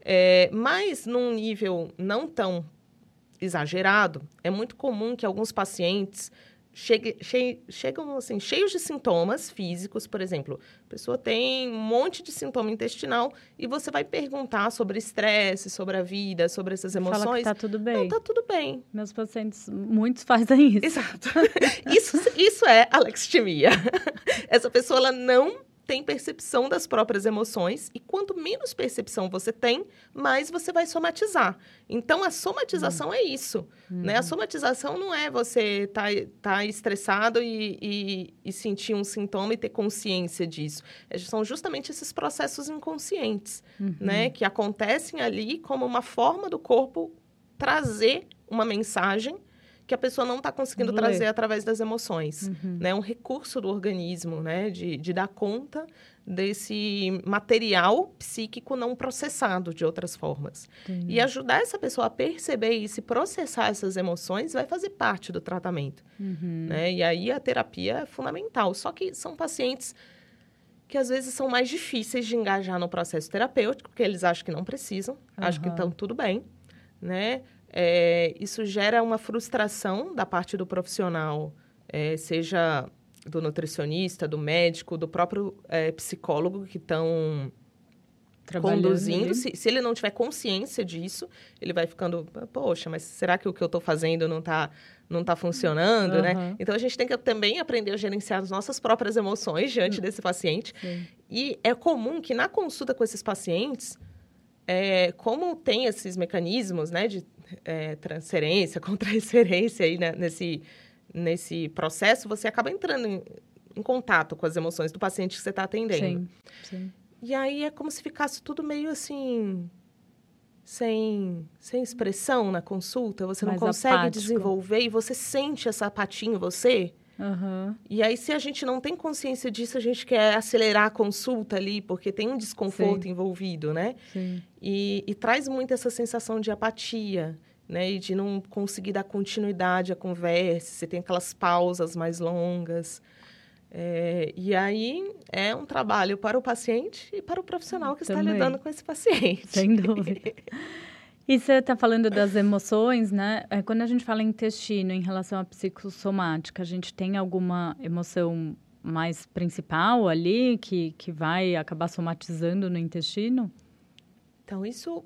É, mas, num nível não tão exagerado, é muito comum que alguns pacientes chegue, che- chegam assim, cheios de sintomas físicos, por exemplo. A pessoa tem um monte de sintoma intestinal e você vai perguntar sobre estresse, sobre a vida, sobre essas Fala que emoções. tá tudo bem. Não, tá tudo bem. Meus pacientes, muitos fazem isso. Exato. Isso, isso é alextimia. Essa pessoa ela não tem percepção das próprias emoções e quanto menos percepção você tem, mais você vai somatizar. Então a somatização é isso, né? A somatização não é você estar tá, tá estressado e, e, e sentir um sintoma e ter consciência disso. É, São justamente esses processos inconscientes, Uhum. né? Que acontecem ali como uma forma do corpo trazer uma mensagem que a pessoa não está conseguindo Ler. trazer através das emoções. Uhum. Né? Um recurso do organismo, né? De, de dar conta desse material psíquico não processado de outras formas. Entendi. E ajudar essa pessoa a perceber e processar essas emoções vai fazer parte do tratamento. Uhum. Né? E aí a terapia é fundamental. Só que são pacientes que às vezes são mais difíceis de engajar no processo terapêutico, porque eles acham que não precisam, acham que estão tudo bem, né? É, isso gera uma frustração da parte do profissional, é, seja do nutricionista, do médico, do próprio é, psicólogo que estão conduzindo. Se, se ele não tiver consciência disso, ele vai ficando, poxa, mas será que o que eu estou fazendo não está não tá funcionando, né? Aham. Então, a gente tem que também aprender a gerenciar as nossas próprias emoções diante Hum. desse paciente. Sim. E é comum que na consulta com esses pacientes, é, como tem esses mecanismos, né, de é, transferência, contransferência aí né, nesse, nesse processo, você acaba entrando em, em contato com as emoções do paciente que você está atendendo. Sim, sim. E aí é como se ficasse tudo meio assim. Sem, sem expressão na consulta, você não Mais consegue apático. desenvolver e você sente essa apatia em você. Aham. E aí, se a gente não tem consciência disso, a gente quer acelerar a consulta ali, porque tem um desconforto Sim. envolvido, né? Sim. E, e traz muito essa sensação de apatia, né? E de não conseguir dar continuidade à conversa, você tem aquelas pausas mais longas. É, e aí é um trabalho para o paciente e para o profissional que está Também. lidando com esse paciente. Sem dúvida. E você está falando das emoções, né? É, Quando a gente fala intestino em relação à psicossomática, a gente tem alguma emoção mais principal ali que, que vai acabar somatizando no intestino? Então, isso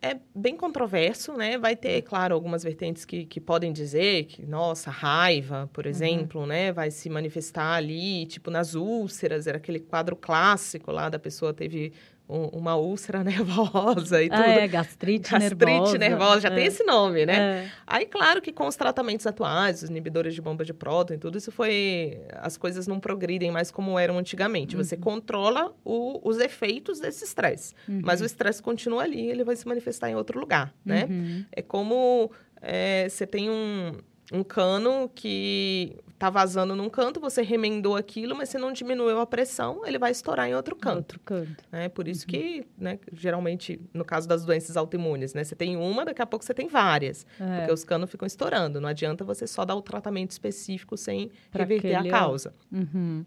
é bem controverso, né? Vai ter, claro, algumas vertentes que, que podem dizer que, nossa, raiva, por exemplo, né? Vai se manifestar ali, tipo, nas úlceras, era aquele quadro clássico lá da pessoa teve uma úlcera nervosa e tudo. Ah, é, gastrite, Gastrite nervosa. nervosa, já é. tem esse nome, né? É. Aí, claro que com os tratamentos atuais, os inibidores de bomba de próton e tudo, isso foi... As coisas não progridem mais como eram antigamente. Você controla o- os efeitos desse estresse. Mas o estresse continua ali, ele vai se manifestar em outro lugar, né? Uhum. É como é, você tem um, um cano que tá vazando num canto, você remendou aquilo, mas você não diminuiu a pressão, ele vai estourar em outro canto. Outro canto. É por isso uhum. que, né, geralmente, no caso das doenças autoimunes, né, você tem uma, daqui a pouco você tem várias, é. porque os canos ficam estourando. Não adianta você só dar o tratamento específico sem pra reverter aquele... a causa. Uhum.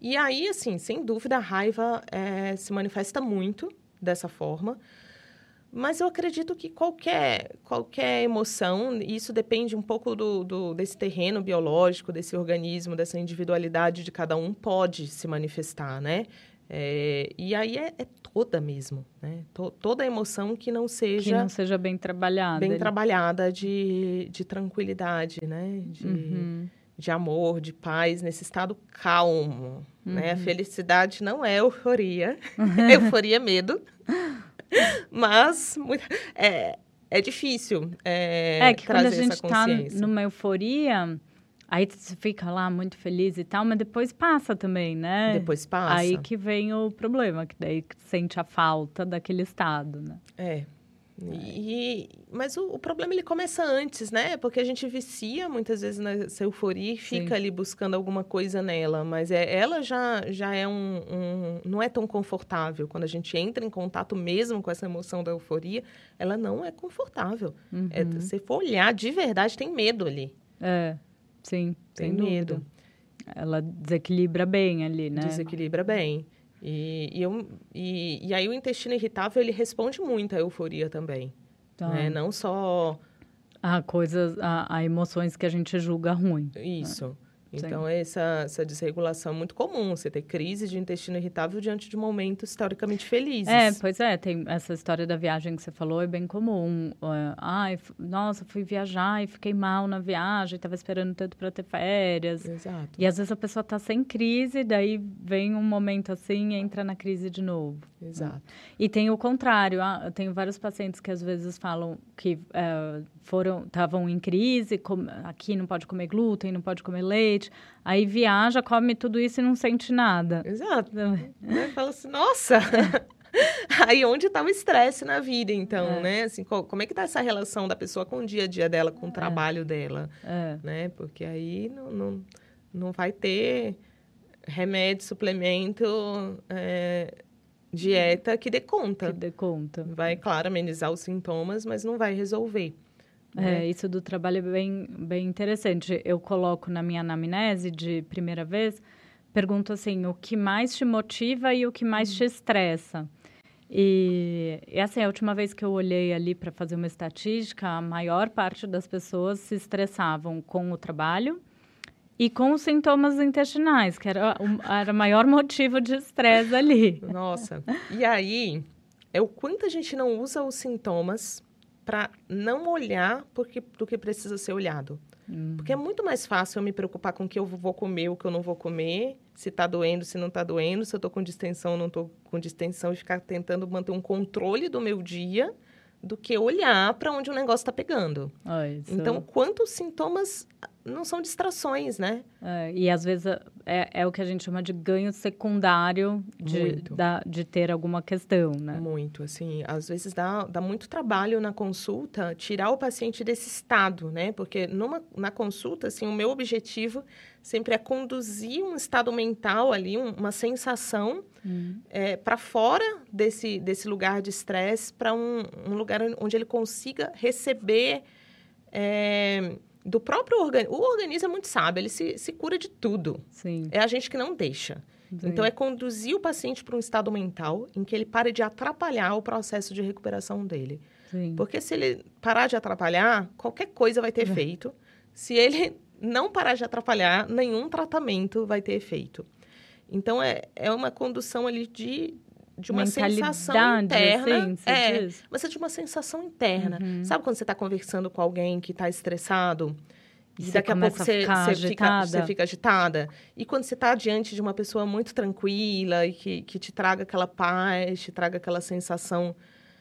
E aí, assim, sem dúvida, a raiva é, se manifesta muito dessa forma. Mas eu acredito que qualquer, qualquer emoção, isso depende um pouco do, do, desse terreno biológico, desse organismo, dessa individualidade de cada um, pode se manifestar, né? É, e aí é, é, toda mesmo, né? toda emoção que não seja... Que não seja bem trabalhada. Bem trabalhada de, de tranquilidade, né? De, uhum. de amor, de paz, nesse estado calmo, uhum. né? A uhum. felicidade não é euforia. euforia é medo. Mas é, é difícil é, é que quando a gente está numa euforia, aí você fica lá muito feliz e tal, mas depois passa também, né? Depois passa. Aí que vem o problema, que daí sente a falta daquele estado, né? É, e, mas o, o, problema ele começa antes, né? Porque a gente vicia muitas vezes nessa euforia e fica Sim. ali buscando alguma coisa nela. Mas é, ela já, já é um, um, Não é tão confortável. Quando a gente entra em contato mesmo com essa emoção da euforia, ela não é confortável. É, uhum. É, se for olhar de verdade, tem medo ali. É, sim. Tem medo. Ela desequilibra bem ali, né? Desequilibra bem. E, e, eu, e, e aí o intestino irritável, ele responde muito à euforia também. Tá. Né? Não só... A coisas, a, a emoções que a gente julga ruim. Isso. Né? Então, essa, essa desregulação é muito comum, você ter crise de intestino irritável diante de momentos teoricamente felizes. É, pois é, tem essa história da viagem que você falou, é bem comum. Uh, ai, nossa, fui viajar e fiquei mal na viagem, estava esperando tanto para ter férias. Exato. E às vezes a pessoa está sem crise, daí vem um momento assim e entra na crise de novo. Exato. E tem o contrário, ah, eu tenho vários pacientes que às vezes falam que uh, foram estavam em crise, com, aqui não pode comer glúten, não pode comer leite, aí viaja, come tudo isso e não sente nada. Exato. Então, né? Fala assim, nossa! aí onde está o estresse na vida, então, é. né? Assim, como é que está essa relação da pessoa com o dia a dia dela, com o é. trabalho dela, é. né? Porque aí não, não, não vai ter remédio, suplemento, é, dieta que dê conta. Que dê conta. Vai, claro, amenizar os sintomas, mas não vai resolver. Né? É, isso do trabalho é bem, bem interessante. Eu coloco na minha anamnese de primeira vez, pergunto assim, o que mais te motiva e o que mais te estressa? E, e assim, a última vez que eu olhei ali para fazer uma estatística, a maior parte das pessoas se estressavam com o trabalho e com os sintomas intestinais, que era o, era o maior motivo de estresse ali. Nossa. E aí, é o quanto a gente não usa os sintomas para não olhar porque, do que precisa ser olhado. Hum. Porque é muito mais fácil eu me preocupar com o que eu vou comer, o que eu não vou comer, se está doendo, se não está doendo, se eu estou com distensão ou não estou com distensão, e ficar tentando manter um controle do meu dia do que olhar para onde o negócio está pegando. Isso... Então, quantos sintomas não são distrações, né? É, e às vezes é, é, o que a gente chama de ganho secundário de, da, de ter alguma questão, né? Muito, assim, às vezes dá, dá muito trabalho na consulta tirar o paciente desse estado, né? Porque numa, na consulta, assim, o meu objetivo sempre é conduzir um estado mental ali, um, uma sensação hum. é, para fora desse, desse lugar de estresse, para um, um lugar onde ele consiga receber... Do próprio organismo. O organismo é muito sábio, ele se, se cura de tudo. Sim. É a gente que não deixa. Sim. Então, é conduzir o paciente para um estado mental em que ele pare de atrapalhar o processo de recuperação dele. Sim. Porque se ele parar de atrapalhar, qualquer coisa vai ter efeito. É. Se ele não parar de atrapalhar, nenhum tratamento vai ter efeito. Então, é, é uma condução ali de, de uma sensação interna. Assim, é, diz? mas é de uma sensação interna. Uhum. Sabe quando você está conversando com alguém que está estressado? E você daqui a pouco você, a você, fica, você, fica, agitada. E quando você está diante de uma pessoa muito tranquila e que, que te traga aquela paz, te traga aquela sensação.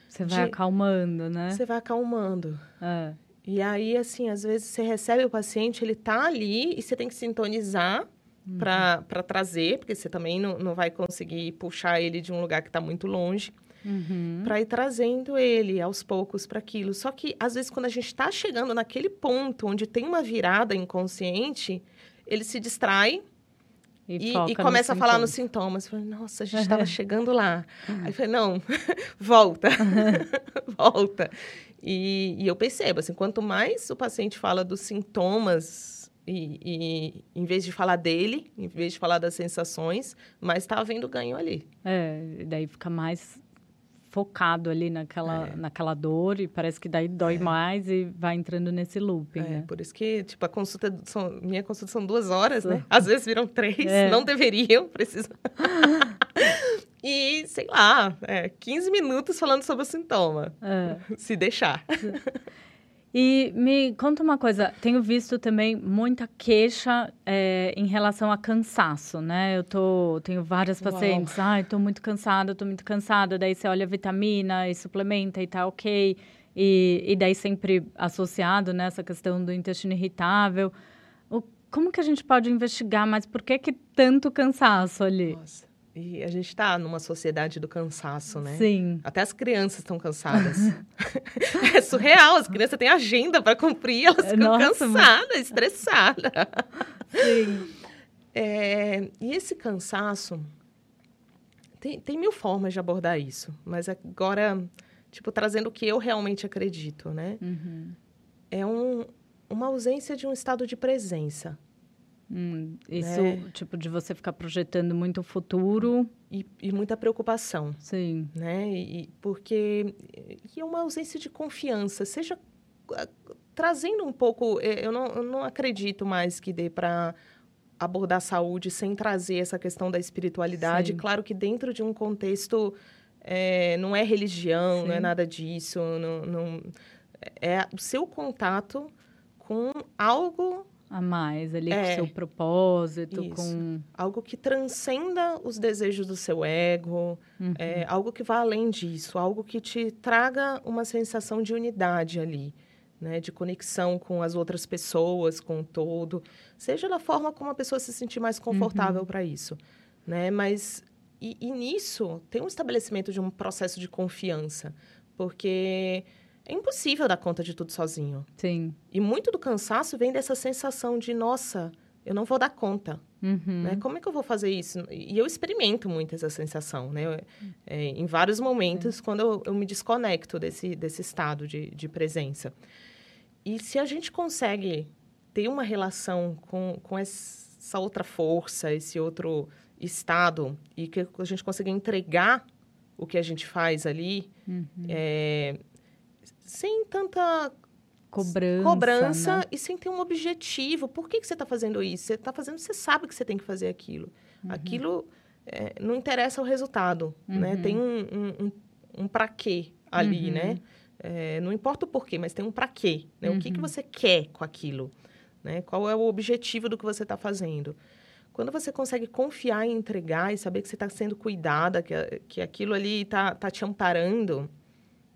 Você vai de... acalmando, né? Você vai acalmando. É. E aí, assim, às vezes você recebe o paciente, ele está ali e você tem que sintonizar uhum. para trazer, porque você também não, não vai conseguir puxar ele de um lugar que está muito longe. uhum. para ir trazendo ele aos poucos para aquilo. Só que, às vezes, quando a gente está chegando naquele ponto onde tem uma virada inconsciente, ele se distrai e, e, e começa a falar nos sintomas. Falei, Nossa, a gente estava chegando lá. Aí eu falei, não, volta, volta. E, e, eu percebo, assim, quanto mais o paciente fala dos sintomas, e, e, em vez de falar dele, em vez de falar das sensações, mais está havendo ganho ali. É, daí fica mais focado ali naquela, é. naquela dor e parece que daí dói é. mais e vai entrando nesse looping. É, né? por isso que, tipo, a consulta, são, minha consulta são duas horas, né? Às vezes viram três, é. não deveriam, precisam. e, sei lá, é, 15 minutos falando sobre o sintoma, é. se deixar. E me conta uma coisa, tenho visto também muita queixa é, em relação a cansaço, né? Eu tô, tenho várias pacientes, Uau. ai, tô muito cansada, tô muito cansada, daí você olha a vitamina e suplementa e tá ok, e, e daí sempre associado nessa né, questão do intestino irritável. O, como que a gente pode investigar mais? Por que que tanto cansaço ali? Nossa. E a gente está numa sociedade do cansaço, né? Sim. Até as crianças estão cansadas. é surreal, as crianças têm agenda para cumprir, elas ficam Nossa, cansadas, mas... estressadas. Sim. É, e esse cansaço, tem, tem mil formas de abordar isso, mas agora, tipo, trazendo o que eu realmente acredito, né? Uhum. É um, uma ausência de um estado de presença. Hum, isso, né? tipo, de você ficar projetando muito o futuro. E, e muita preocupação. Sim. Né? E, porque e é uma ausência de confiança, seja trazendo um pouco. É, eu não, eu não acredito mais que dê para abordar a saúde sem trazer essa questão da espiritualidade. Sim. Claro que dentro de um contexto. É, não é religião, Sim. não é nada disso. Não, não, é o seu contato com algo a mais ali, é, com seu propósito, isso. com... Algo que transcenda os desejos do seu ego, uhum. é, algo que vá além disso, algo que te traga uma sensação de unidade ali, né? De conexão com as outras pessoas, com o todo. Seja da forma como a pessoa se sentir mais confortável uhum. para isso, né? Mas... E, e nisso, tem um estabelecimento de um processo de confiança, porque é impossível dar conta de tudo sozinho. Sim. E muito do cansaço vem dessa sensação de, nossa, eu não vou dar conta. Uhum. Né? Como é que eu vou fazer isso? E eu experimento muito essa sensação, né? É, em vários momentos, é. quando eu, eu, me desconecto desse, desse estado de, de presença. E se a gente consegue ter uma relação com, com essa outra força, esse outro estado, e que a gente consiga entregar o que a gente faz ali, uhum. é, sem tanta cobrança, cobrança né? e sem ter um objetivo. Por que, que você está fazendo isso? Você está fazendo, você sabe que você tem que fazer aquilo. Uhum. Aquilo é, não interessa o resultado, né? uhum. né? Tem um, um, um, um para quê ali, uhum. né? É, não importa o porquê, mas tem um para quê. Né? O que, que uhum. você quer com aquilo? Né? Qual é o objetivo do que você está fazendo? Quando você consegue confiar e entregar e saber que você está sendo cuidada, que, que aquilo ali está tá te amparando,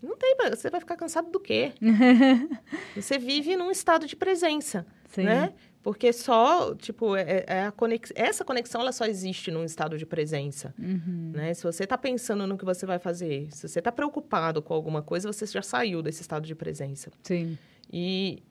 não tem, você vai ficar cansado do quê? você vive num estado de presença, Sim. né? Porque só, tipo, é, é a conex... essa conexão ela só existe num estado de presença, uhum. né? Se você está pensando no que você vai fazer, se você está preocupado com alguma coisa, você já saiu desse estado de presença. Sim. E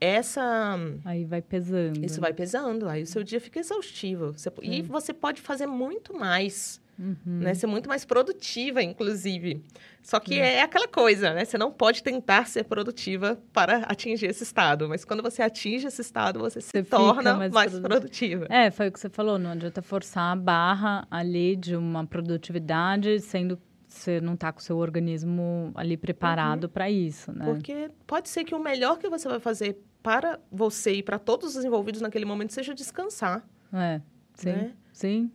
essa... Aí vai pesando. Isso vai pesando, aí o seu dia fica exaustivo. Você... E você pode fazer muito mais Uhum. Né? Ser muito mais produtiva, inclusive. Só que é. é aquela coisa, né? Você não pode tentar ser produtiva para atingir esse estado. Mas quando você atinge esse estado, você, você se torna mais, mais produtiva. É, foi o que você falou. Não adianta forçar a barra ali de uma produtividade, sendo você não está com o seu organismo ali preparado uhum. para isso, né? Porque pode ser que o melhor que você vai fazer para você e para todos os envolvidos naquele momento seja descansar. É, sim, né? sim.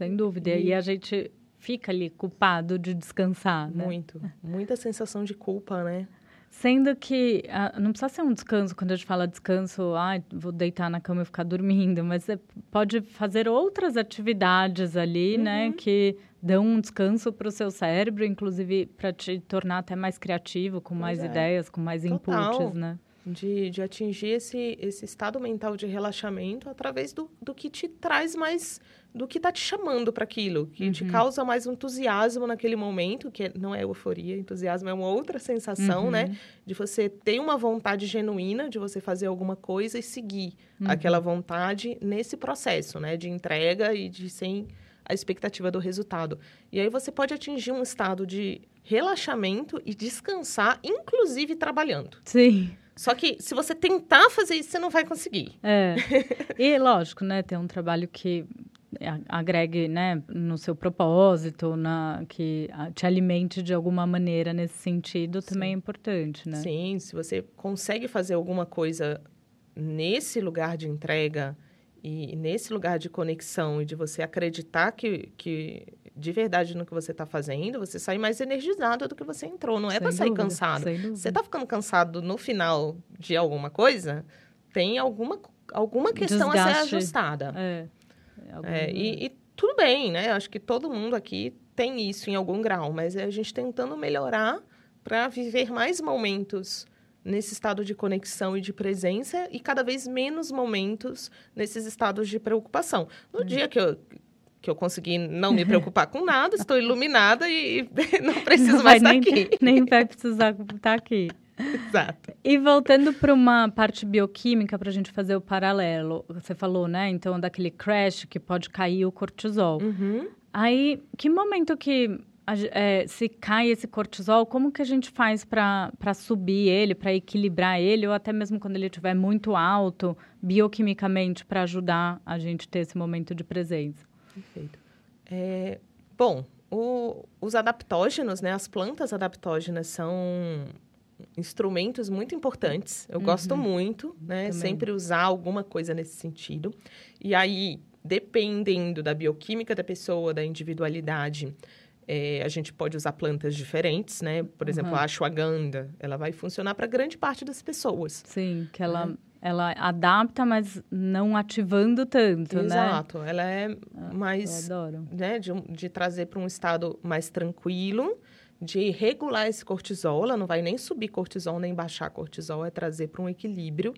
Sem dúvida. E, e a gente fica ali culpado de descansar, né? Muito. Muita sensação de culpa, né? Sendo que ah, não precisa ser um descanso, quando a gente fala descanso, ah, vou deitar na cama e ficar dormindo, mas você pode fazer outras atividades ali, né, uhum. né, que dão um descanso para o seu cérebro, inclusive para te tornar até mais criativo, com mais é. ideias, com mais Total. inputs, né? De, de atingir esse, esse estado mental de relaxamento através do, do que te traz mais do que está te chamando para aquilo, que Uhum. te causa mais entusiasmo naquele momento, que não é euforia, entusiasmo é uma outra sensação, Uhum. né? De você ter uma vontade genuína de você fazer alguma coisa e seguir Uhum. aquela vontade nesse processo, né? De entrega e de sem a expectativa do resultado. E aí você pode atingir um estado de relaxamento e descansar, inclusive trabalhando. Sim. Só que se você tentar fazer isso, você não vai conseguir. É. E lógico, né? Ter um trabalho que agregue, né, no seu propósito, na que te alimente de alguma maneira nesse sentido, também é importante, né? Sim, se você consegue fazer alguma coisa nesse lugar de entrega e nesse lugar de conexão e de você acreditar que, que de verdade no que você está fazendo, você sai mais energizado do que você entrou. Não é para sair dúvida, cansado. Você está ficando cansado no final de alguma coisa, tem alguma, alguma questão a ser Desgaste. ajustada. É. Algum- É, e, e tudo bem, né? Acho que todo mundo aqui tem isso em algum grau, mas é a gente tentando melhorar para viver mais momentos nesse estado de conexão e de presença e cada vez menos momentos nesses estados de preocupação. No dia que eu que eu consegui não me preocupar com nada, estou iluminada e não preciso Não mais estar nem, aqui. nem vai precisar estar aqui. Exato. E voltando para uma parte bioquímica, para a gente fazer o paralelo, você falou, né? Então, daquele crash que pode cair o cortisol. Uhum. Aí, que momento que é, se cai esse cortisol, como que a gente faz para subir ele, para equilibrar ele, ou até mesmo quando ele estiver muito alto, bioquimicamente, para ajudar a gente ter esse momento de presença? Perfeito. É, bom, o- os adaptógenos, né? As plantas adaptógenas são instrumentos muito importantes. Eu gosto muito, né? Também. Sempre usar alguma coisa nesse sentido. E aí, dependendo da bioquímica da pessoa, da individualidade, é, a gente pode usar plantas diferentes, né? Por exemplo, Uhum. a ashwagandha, ela vai funcionar para grande parte das pessoas. Sim, que ela, Né? ela adapta, mas não ativando tanto, né? Exato. Ela é Eu mais né, de, de trazer para um estado mais tranquilo, de regular esse cortisol. Ela não vai nem subir cortisol, nem baixar cortisol, é trazer para um equilíbrio.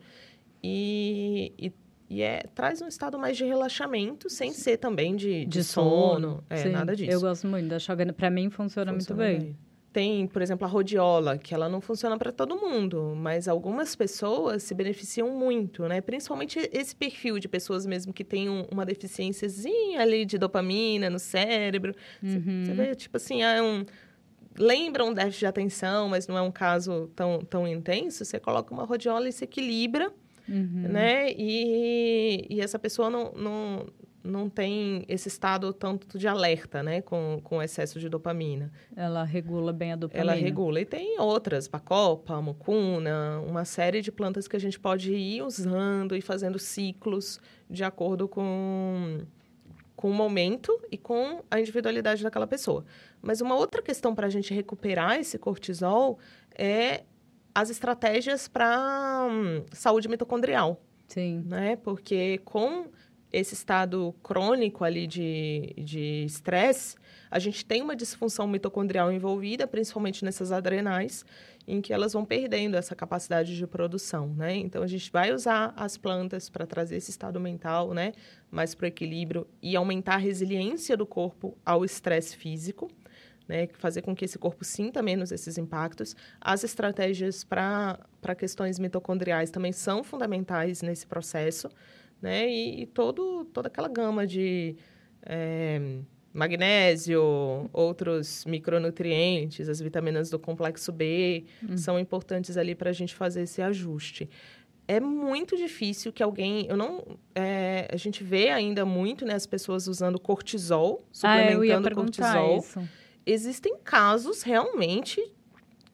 E, e, e é, traz um estado mais de relaxamento, sem ser também de, de, sono. É, Sim, nada disso. Eu gosto muito da Shogun. Para mim, funciona, Funciona muito bem. Tem, por exemplo, a rodiola, que ela não funciona para todo mundo, mas algumas pessoas se beneficiam muito, né? Principalmente esse perfil de pessoas mesmo que tem um- uma deficiênciazinha ali de dopamina no cérebro. Você Uhum. você vê, tipo assim, é um... Lembra um déficit de atenção, mas não é um caso tão, tão intenso. Você coloca uma rodiola e se equilibra, Uhum. né? E, e essa pessoa não, não, não tem esse estado tanto de alerta, né? Com, com excesso de dopamina. Ela regula bem a dopamina. Ela regula. E tem outras, pacopa, mucuna, uma série de plantas que a gente pode ir usando e fazendo ciclos de acordo com, com o momento e com a individualidade daquela pessoa. Mas uma outra questão para a gente recuperar esse cortisol é as estratégias para saúde mitocondrial Sim. né? Porque com esse estado crônico ali de de estresse, a gente tem uma disfunção mitocondrial envolvida, principalmente nessas adrenais, em que elas vão perdendo essa capacidade de produção, né? Então a gente vai usar as plantas para trazer esse estado mental, né, mais para o equilíbrio e aumentar a resiliência do corpo ao estresse físico. Né, fazer com que esse corpo sinta menos esses impactos. As estratégias para questões mitocondriais também são fundamentais nesse processo, né? E, e todo, toda aquela gama de é, magnésio, outros micronutrientes, as vitaminas do complexo B, são importantes ali para a gente fazer esse ajuste. É muito difícil que alguém, eu não, é, a gente vê ainda muito, né, as pessoas usando cortisol, Ah, suplementando perguntar cortisol isso. existem casos realmente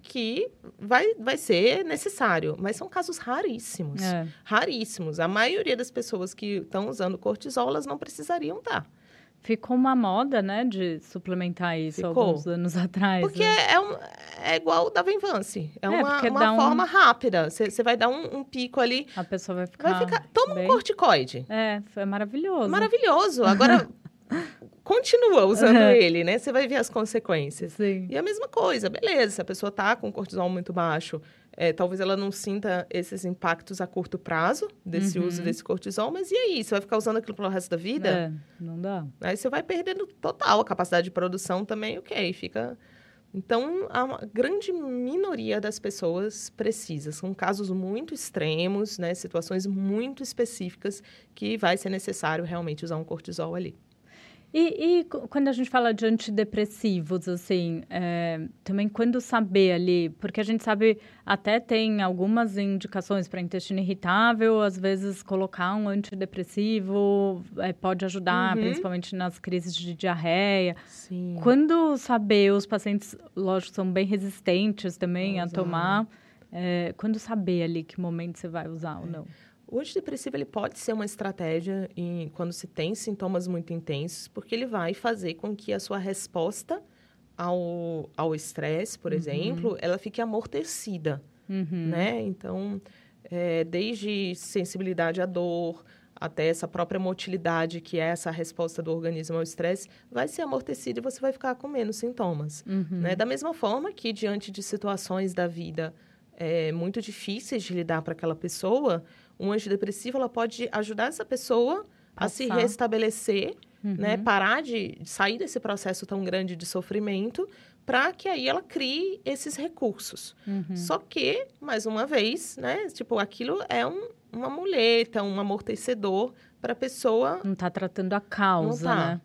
que vai, vai ser necessário, mas são casos raríssimos. É. Raríssimos. A maioria das pessoas que estão usando cortisol, elas não precisariam estar. Ficou uma moda, né, de suplementar isso Ficou. alguns anos atrás. Porque né? é, um, é igual da Venvance. É, É, uma, uma dá um- forma rápida. Você vai dar um, um pico ali, A pessoa vai ficar. vai ficar... Toma bem- um corticoide. É, foi maravilhoso. Maravilhoso. Agora, continua usando Uhum. ele, né? Você vai ver as consequências. Sim. E a mesma coisa, beleza, se a pessoa tá com cortisol muito baixo, É, talvez ela não sinta esses impactos a curto prazo desse Uhum. uso desse cortisol, mas e aí? Você vai ficar usando aquilo pelo resto da vida? É, não dá. Aí você vai perdendo total a capacidade de produção também, ok, fica... Então, a grande minoria das pessoas precisa. São casos muito extremos, né? Situações muito específicas que vai ser necessário realmente usar um cortisol ali. E, e quando a gente fala de antidepressivos, assim, é, também quando saber ali, porque a gente sabe, até tem algumas indicações para intestino irritável, às vezes colocar um antidepressivo é, pode ajudar, Uhum. principalmente nas crises de diarreia. Sim. Quando saber, os pacientes, lógico, são bem resistentes também a Usar. tomar, é, quando saber ali que momento você vai usar ou não. O antidepressivo ele pode ser uma estratégia em, quando se tem sintomas muito intensos, porque ele vai fazer com que a sua resposta ao ao estresse, por exemplo, ela fique amortecida, Uhum. né? Então, é, desde sensibilidade à dor até essa própria motilidade, que é essa resposta do organismo ao estresse, vai ser amortecida e você vai ficar com menos sintomas. Uhum. Né? Da mesma forma que, diante de situações da vida é, muito difíceis de lidar para aquela pessoa, um antidepressivo ela pode ajudar essa pessoa a se Passar. restabelecer, né? Uhum. parar de sair desse processo tão grande de sofrimento, para que aí ela crie esses recursos. Uhum. Só que, mais uma vez, né? Tipo, aquilo é um, uma muleta, um amortecedor para a pessoa Não está tratando a causa, Não tá. né?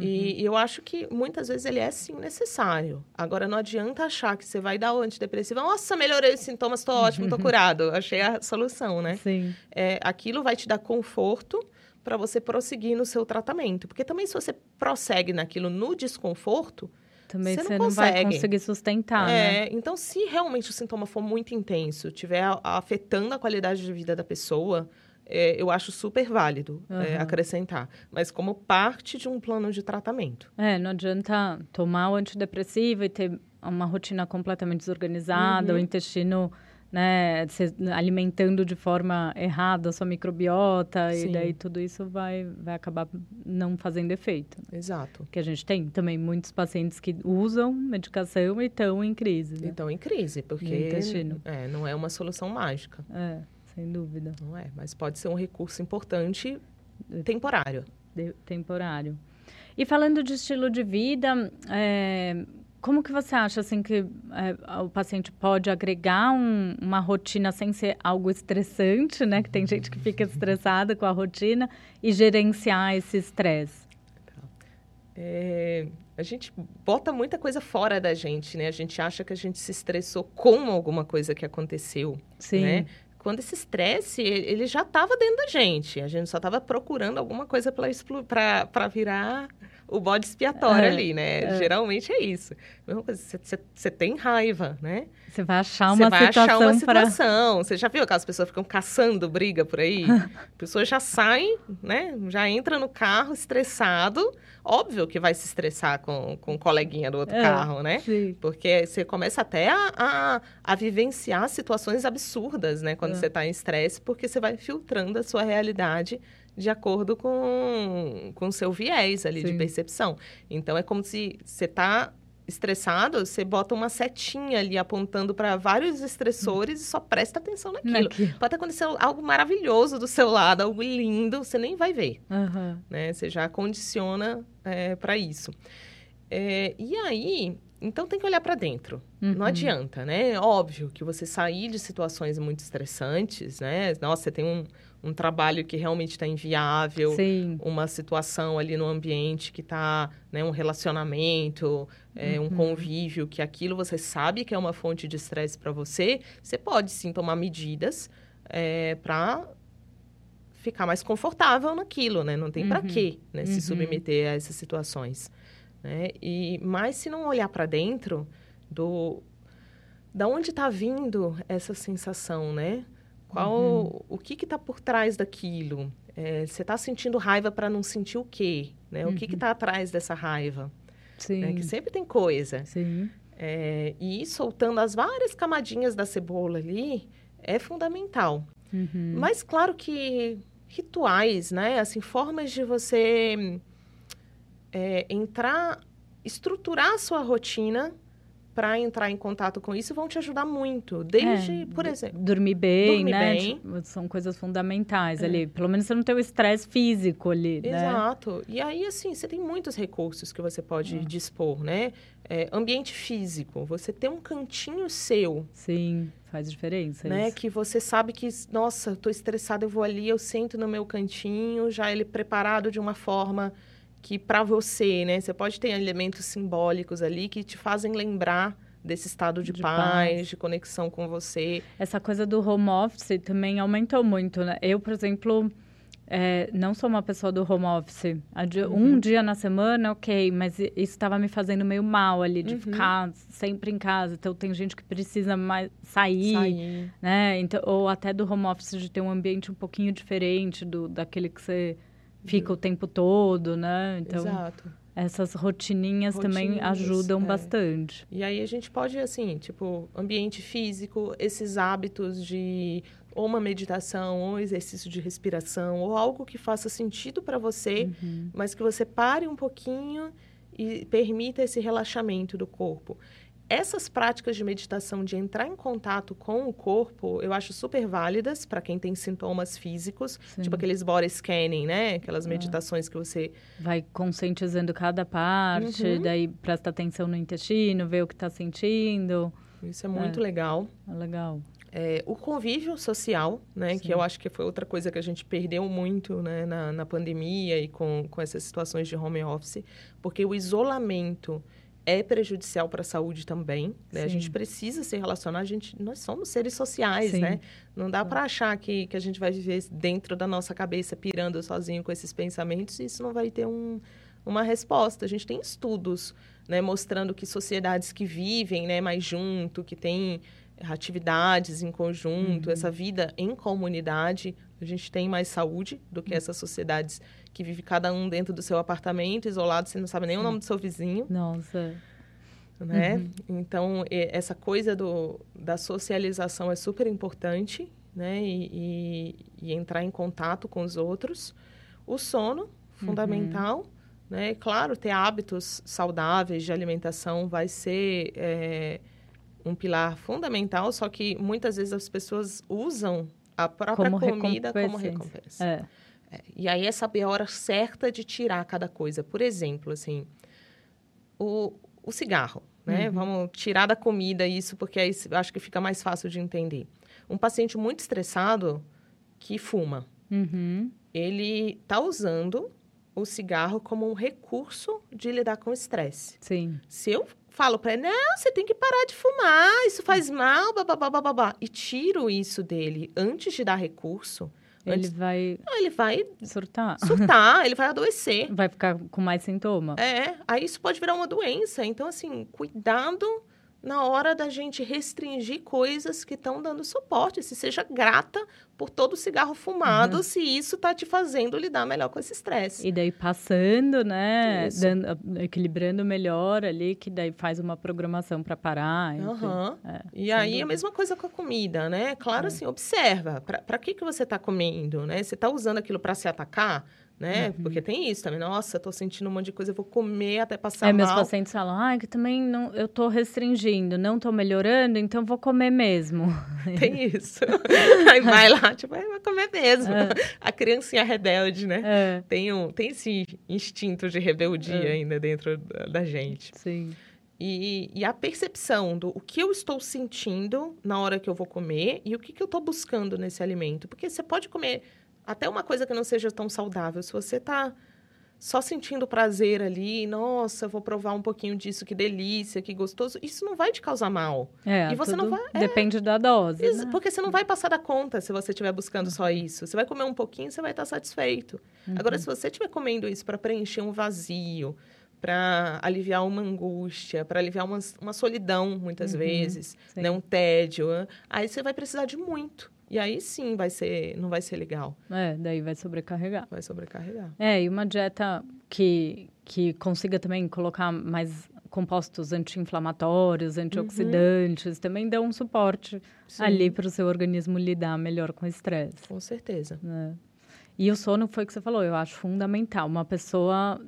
E eu acho que muitas vezes ele é sim necessário. Agora, não adianta achar que você vai dar o antidepressivo. Nossa, melhorei os sintomas, estou ótimo, estou curado. Achei a solução, né? Sim. É, aquilo vai te dar conforto para você prosseguir no seu tratamento. Porque também, se você prossegue naquilo no desconforto, Também Você você não não, vai consegue. conseguir sustentar, né? é, então, se realmente o sintoma for muito intenso, estiver afetando a qualidade de vida da pessoa, é, eu acho super válido é, Aham. acrescentar. Mas como parte de um plano de tratamento. É, não adianta tomar o antidepressivo e ter uma rotina completamente desorganizada, Uhum. o intestino, né, se alimentando de forma errada a sua microbiota, Sim. e daí tudo isso vai, vai acabar não fazendo efeito. Exato. Que a gente tem também muitos pacientes que usam medicação e estão em crise, né? Então, em crise, porque intestino. é, não é uma solução mágica, É, sem dúvida. não é? Mas pode ser um recurso importante temporário. de- temporário. E falando de estilo de vida, é, como que você acha assim que é, o paciente pode agregar um- uma rotina sem ser algo estressante, né? Que tem gente que fica estressada com a rotina e gerenciar esse estresse. É, a gente bota muita coisa fora da gente, né? A gente acha que a gente se estressou com alguma coisa que aconteceu, Sim. né? Quando esse estresse, ele já estava dentro da gente. A gente só estava procurando alguma coisa para virar o bode expiatório É, ali, né? Geralmente é isso. Mesma coisa, você- você você tem raiva, né? Você vai achar Você uma vai achar uma situação situação. Você já viu aquelas pessoas que ficam caçando briga por aí? A pessoa já sai, né? Já entra no carro estressado. Óbvio que vai se estressar com, com o coleguinha do outro É. carro, né? Sim. Porque você começa até a, a, a vivenciar situações absurdas, né? Quando É. você está em estresse, porque você vai filtrando a sua realidade de acordo com o seu viés ali de Sim. percepção. Então, é como se você está estressado, você bota uma setinha ali apontando para vários estressores e só presta atenção naquilo. Naquilo. Pode acontecer algo maravilhoso do seu lado, algo lindo, você nem vai ver Aham. né? Você já condiciona para isso. É, e aí, então tem que olhar para dentro. Uhum. Não adianta, né? Óbvio que você sair de situações muito estressantes, né? Nossa, você tem um, um trabalho que realmente está inviável, Sim. uma situação ali no ambiente que está, né, um relacionamento, é, um convívio, que aquilo você sabe que é uma fonte de estresse para você, você pode sim tomar medidas para ficar mais confortável naquilo, né? Não tem para Uhum. quê né, se Uhum. submeter a essas situações. Né? E, mas se não olhar para dentro do da onde está vindo essa sensação, né? Qual Uhum. o que está por trás daquilo? É, você está sentindo raiva para não sentir o quê? Né? O que Uhum. está atrás dessa raiva? Sim. Né? Que sempre tem coisa. Sim. É, e soltando as várias camadinhas da cebola ali é fundamental. Uhum. Mas claro que rituais, né? Assim, formas de você é, entrar, estruturar a sua rotina para entrar em contato com isso vão te ajudar muito. Desde, é, por exemplo. Dormir bem, dormir né? Bem. Tipo, são coisas fundamentais é. ali. Pelo menos você não tem o estresse físico ali. Né? Exato. E aí, assim, você tem muitos recursos que você pode ah. dispor, né? É, ambiente físico. Você ter um cantinho seu. Sim, faz diferença. Né? Isso. Que você sabe que, nossa, estou estressado, eu vou ali, eu sento no meu cantinho, já ele preparado de uma forma que para você, né? Você pode ter elementos simbólicos ali que te fazem lembrar desse estado de, de paz, paz, de conexão com você. Essa coisa do home office também aumentou muito, né? Eu, por exemplo, é, não sou uma pessoa do home office. Uhum. Um dia na semana, ok, mas isso estava me fazendo meio mal ali, de uhum. ficar sempre em casa. Então, tem gente que precisa mais sair, sair, né? Então, ou até do home office, de ter um ambiente um pouquinho diferente do daquele que você fica o tempo todo, né? Então, Exato. essas rotininhas, rotininhas também ajudam é. bastante. E aí a gente pode, assim, tipo, ambiente físico, esses hábitos de ou uma meditação, ou um exercício de respiração, ou algo que faça sentido para você, uhum. mas que você pare um pouquinho e permita esse relaxamento do corpo essas práticas de meditação, de entrar em contato com o corpo, eu acho super válidas para quem tem sintomas físicos, Sim. tipo aqueles body scanning, né? Aquelas ah. meditações que você vai conscientizando cada parte, uhum. daí presta atenção no intestino, vê o que está sentindo. Isso é muito é. legal. É legal. É, o convívio social, né, Sim. que eu acho que foi outra coisa que a gente perdeu muito né, na, na pandemia e com, com essas situações de home office, porque o isolamento é prejudicial para a saúde também. Né? A gente precisa se relacionar, a gente, nós somos seres sociais, Sim. né? Não dá para achar que, que a gente vai viver dentro da nossa cabeça, pirando sozinho com esses pensamentos, e isso não vai ter um, uma resposta. A gente tem estudos né, mostrando que sociedades que vivem né, mais junto, que têm atividades em conjunto, uhum. essa vida em comunidade, a gente tem mais saúde do que uhum. essas sociedades que vive cada um dentro do seu apartamento, isolado, você não sabe nem o nome do seu vizinho. Nossa. Né? Uhum. Então, essa coisa do, da socialização é super importante, né? E, e, e, entrar em contato com os outros. O sono, fundamental. Uhum. Né? Claro, ter hábitos saudáveis de alimentação vai ser é, um pilar fundamental, só que muitas vezes as pessoas usam a própria como comida recompensa. como recompensa. É. E aí é saber a hora certa de tirar cada coisa. Por exemplo, assim, o, o cigarro, né? Uhum. Vamos tirar da comida isso, porque aí acho que fica mais fácil de entender. Um paciente muito estressado que fuma, uhum. ele está usando o cigarro como um recurso de lidar com o estresse. Sim. Se eu falo para ele, não, você tem que parar de fumar, isso faz mal, babá, babá, e tiro isso dele antes de dar recurso, ele vai. Não, ele vai. Surtar. Surtar, ele vai adoecer. Vai ficar com mais sintoma. É, aí isso pode virar uma doença. Então, assim, cuidado na hora da gente restringir coisas que estão dando suporte. Se seja grata por todo o cigarro fumado, uhum. se isso está te fazendo lidar melhor com esse estresse. E daí passando, né? Dando, equilibrando melhor ali, que daí faz uma programação para parar. Uhum. É, e aí dúvida. a mesma coisa com a comida, né? Claro, é. assim, observa. Para que, que você está comendo, né? Você está usando aquilo para se atacar? Né? Uhum. Porque tem isso também. Nossa, tô sentindo um monte de coisa, eu vou comer até passar é, mal. meus pacientes falam, ah, que também não, eu tô restringindo, não tô melhorando, então vou comer mesmo. Tem isso. Aí vai lá, tipo, vai comer mesmo. É. A criancinha rebelde, né? É. Tem, um, tem esse instinto de rebeldia é. ainda dentro da, da gente. Sim. E, e, a percepção do o que eu estou sentindo na hora que eu vou comer e o que, que eu estou buscando nesse alimento. Porque você pode comer até uma coisa que não seja tão saudável. Se você está só sentindo prazer ali, nossa, vou provar um pouquinho disso, que delícia, que gostoso, isso não vai te causar mal. É, e você não vai. É, depende da dose. Né? Porque você não vai passar da conta se você estiver buscando só isso. Você vai comer um pouquinho, você vai estar satisfeito. Uhum. Agora, se você estiver comendo isso para preencher um vazio, para aliviar uma angústia, para aliviar uma, uma solidão, muitas uhum, vezes, né? um tédio, aí você vai precisar de muito. E aí sim vai ser, não vai ser legal. É, daí vai sobrecarregar. Vai sobrecarregar. É, e uma dieta que, que consiga também colocar mais compostos anti-inflamatórios, antioxidantes, uhum. também dá um suporte sim. ali para o seu organismo lidar melhor com o estresse. Com certeza. É. E o sono foi o que você falou, eu acho fundamental. Uma pessoa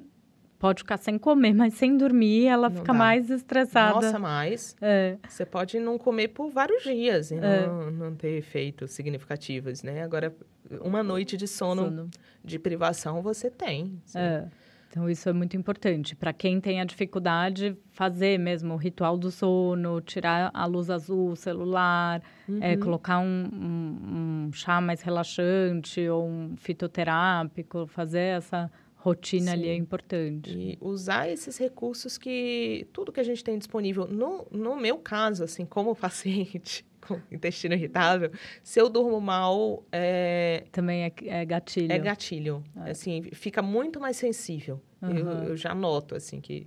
pode ficar sem comer, mas sem dormir ela Não fica dá. mais estressada. Nossa, mais. É, Você pode não comer por vários dias e É. não, não ter efeitos significativos, né? Agora, uma noite de sono, sono. de privação você tem. É. Então, isso é muito importante. Para quem tem a dificuldade, fazer mesmo o ritual do sono, tirar a luz azul, o celular, é, colocar um, um- um chá mais relaxante ou um fitoterápico, fazer essa rotina ali Sim. é importante. E usar esses recursos que... Tudo que a gente tem disponível. No, no meu caso, assim, como paciente com intestino irritável, se eu durmo mal, é, Também é, é gatilho. é gatilho. Assim, fica muito mais sensível. Eu, Aham. eu já noto, assim, que...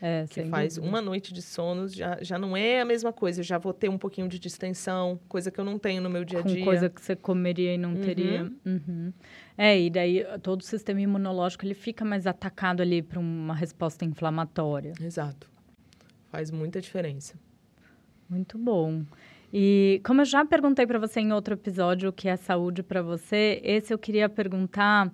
É, que faz dúvida. uma noite de sono já, já não é a mesma coisa. Eu já vou ter um pouquinho de distensão, coisa que eu não tenho no meu dia a com dia. coisa que você comeria e não Uhum. teria. Uhum. É, e daí todo o sistema imunológico ele fica mais atacado ali para uma resposta inflamatória. Exato. Faz muita diferença. Muito bom. E como eu já perguntei para você em outro episódio o que é saúde para você, esse eu queria perguntar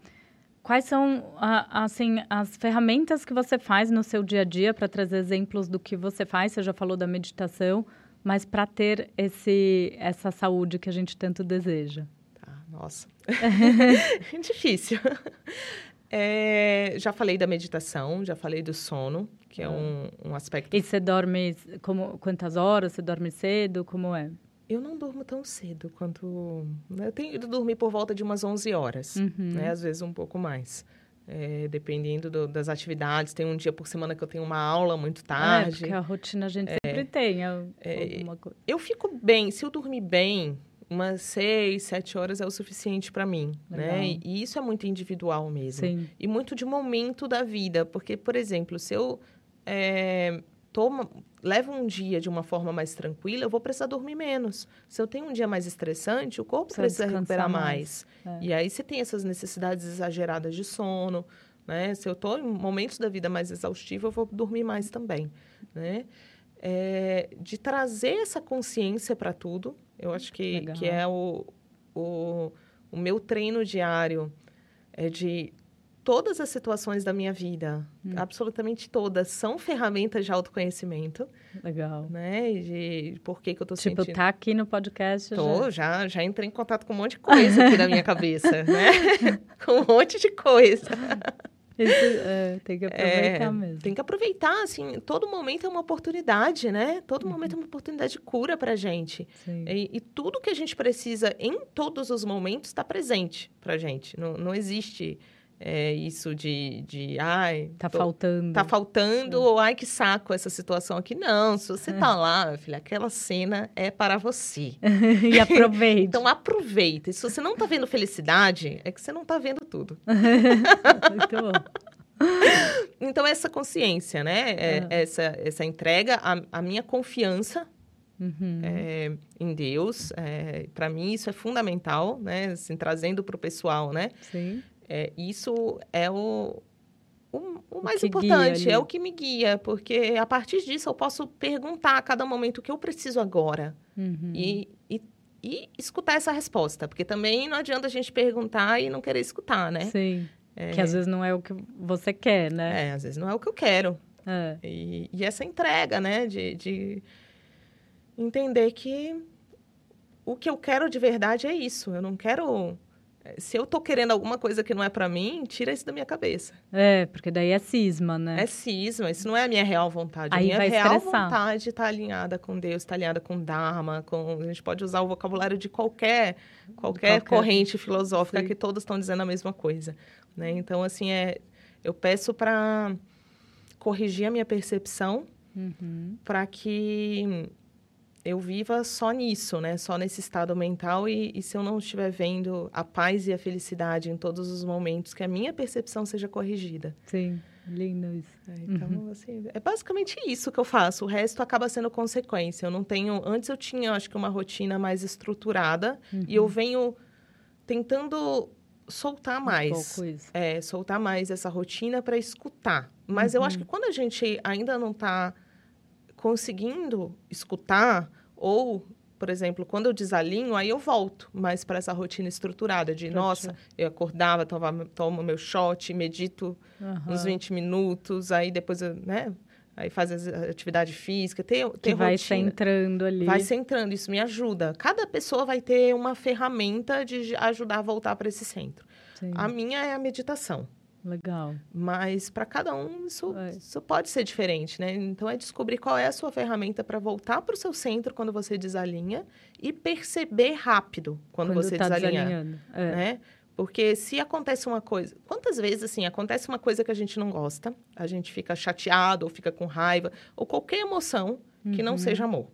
quais são a- assim as ferramentas que você faz no seu dia a dia para trazer exemplos do que você faz. Você já falou da meditação, mas para ter esse essa saúde que a gente tanto deseja. Tá, nossa. Difícil. É, já falei da meditação, já falei do sono, que é um, um aspecto. E você dorme como quantas horas? Você dorme cedo? Como é? Eu não durmo tão cedo quanto. né, Eu tenho ido dormir por volta de umas 11 horas, né? Às vezes um pouco mais. É, dependendo do- das atividades. Tem um dia por semana que eu tenho uma aula muito É, tarde. porque a rotina a gente sempre tem al- alguma coisa. Eu fico bem, se eu dormir bem, umas seis, sete horas é o suficiente para mim, Legal. né? E isso é muito individual mesmo. Sim. E muito de momento da vida, porque, por exemplo, se eu é, tomo, levo um dia de uma forma mais tranquila, eu vou precisar dormir menos. Se eu tenho um dia mais estressante, o corpo Precisa precisa recuperar mais. mais. É. E aí você tem essas necessidades exageradas de sono, né? Se eu estou em momentos da vida mais exaustiva, eu vou dormir mais também, né? É, de trazer essa consciência para tudo, eu acho que, Legal. que é o, o, o meu treino diário, é de todas as situações da minha vida, Hum. absolutamente todas, são ferramentas de autoconhecimento, Legal. né? E De por que, que eu estou Tipo, sentindo... tá aqui no podcast. Tô, já. já, já entrei em contato com um monte de coisa aqui da minha cabeça, né? com um monte de coisa. É, tem que aproveitar É, mesmo. Tem que aproveitar, assim, todo momento é uma oportunidade, né? Todo momento é uma oportunidade de cura pra gente. E, e tudo que a gente precisa em todos os momentos está presente pra gente. Não, não existe é, isso de, de, ai... Tá tô- faltando. Tá faltando, ou ai, que saco essa situação aqui. Não, se você tá lá, minha filha, aquela cena é para você. e aproveite. Então aproveita. E se você não tá vendo felicidade, é que você não tá vendo tudo. Muito bom. Então, essa consciência, né? É, Aham. essa, essa entrega, a, a minha confiança Uhum. é, em Deus, é, para mim isso é fundamental, né? Assim, trazendo para o pessoal, né? Sim. É, isso é o, o, o mais guia importante, é o que me guia, porque a partir disso eu posso perguntar a cada momento o que eu preciso agora Uhum. e, e, e escutar essa resposta, porque também não adianta a gente perguntar e não querer escutar, né? Sim. Que às vezes não é o que você quer, né? É, às vezes não é o que eu quero. É. E, e essa entrega, né? De, de entender que o que eu quero de verdade é isso. Eu não quero. Se eu tô querendo alguma coisa que não é para mim, tira isso da minha cabeça. É, porque daí é cisma, né? É cisma, isso não é a minha real vontade. Aí a minha vai real estressar. vontade está alinhada com Deus, está alinhada com Dharma, com... a gente pode usar o vocabulário de qualquer, qualquer, Qualquer- corrente filosófica Sim. que todos estão dizendo a mesma coisa. Né? Então, assim, é, eu peço para corrigir a minha percepção Uhum. para que eu viva só nisso, né? Só nesse estado mental e, e se eu não estiver vendo a paz e a felicidade em todos os momentos, que a minha percepção seja corrigida. Sim. Lindo isso. É, Então, assim, é basicamente isso que eu faço. O resto acaba sendo consequência. Eu não tenho. Antes eu tinha, acho que, uma rotina mais estruturada e eu venho tentando soltar mais. Um. É, soltar mais essa rotina para escutar. Mas eu Uhum. acho que quando a gente ainda não está conseguindo escutar ou por exemplo, quando eu desalinho, aí eu volto mais para essa rotina estruturada de, nossa, eu acordava, tomava, tomo meu shot, medito uhum. uns 20 minutos, aí depois, eu, né, aí faz a atividade física, tem, tem que vai centrando ali. Vai centrando, isso me ajuda. Cada pessoa vai ter uma ferramenta de ajudar a voltar para esse centro. Sim. A minha é a meditação. Legal. Mas para cada um isso, é. isso, pode ser diferente, né? Então é descobrir qual é a sua ferramenta para voltar para o seu centro quando você desalinha e perceber rápido quando, quando você tá desalinhar, é. né? Porque se acontece uma coisa, quantas vezes assim acontece uma coisa que a gente não gosta, a gente fica chateado ou fica com raiva ou qualquer emoção que uhum. não seja amor,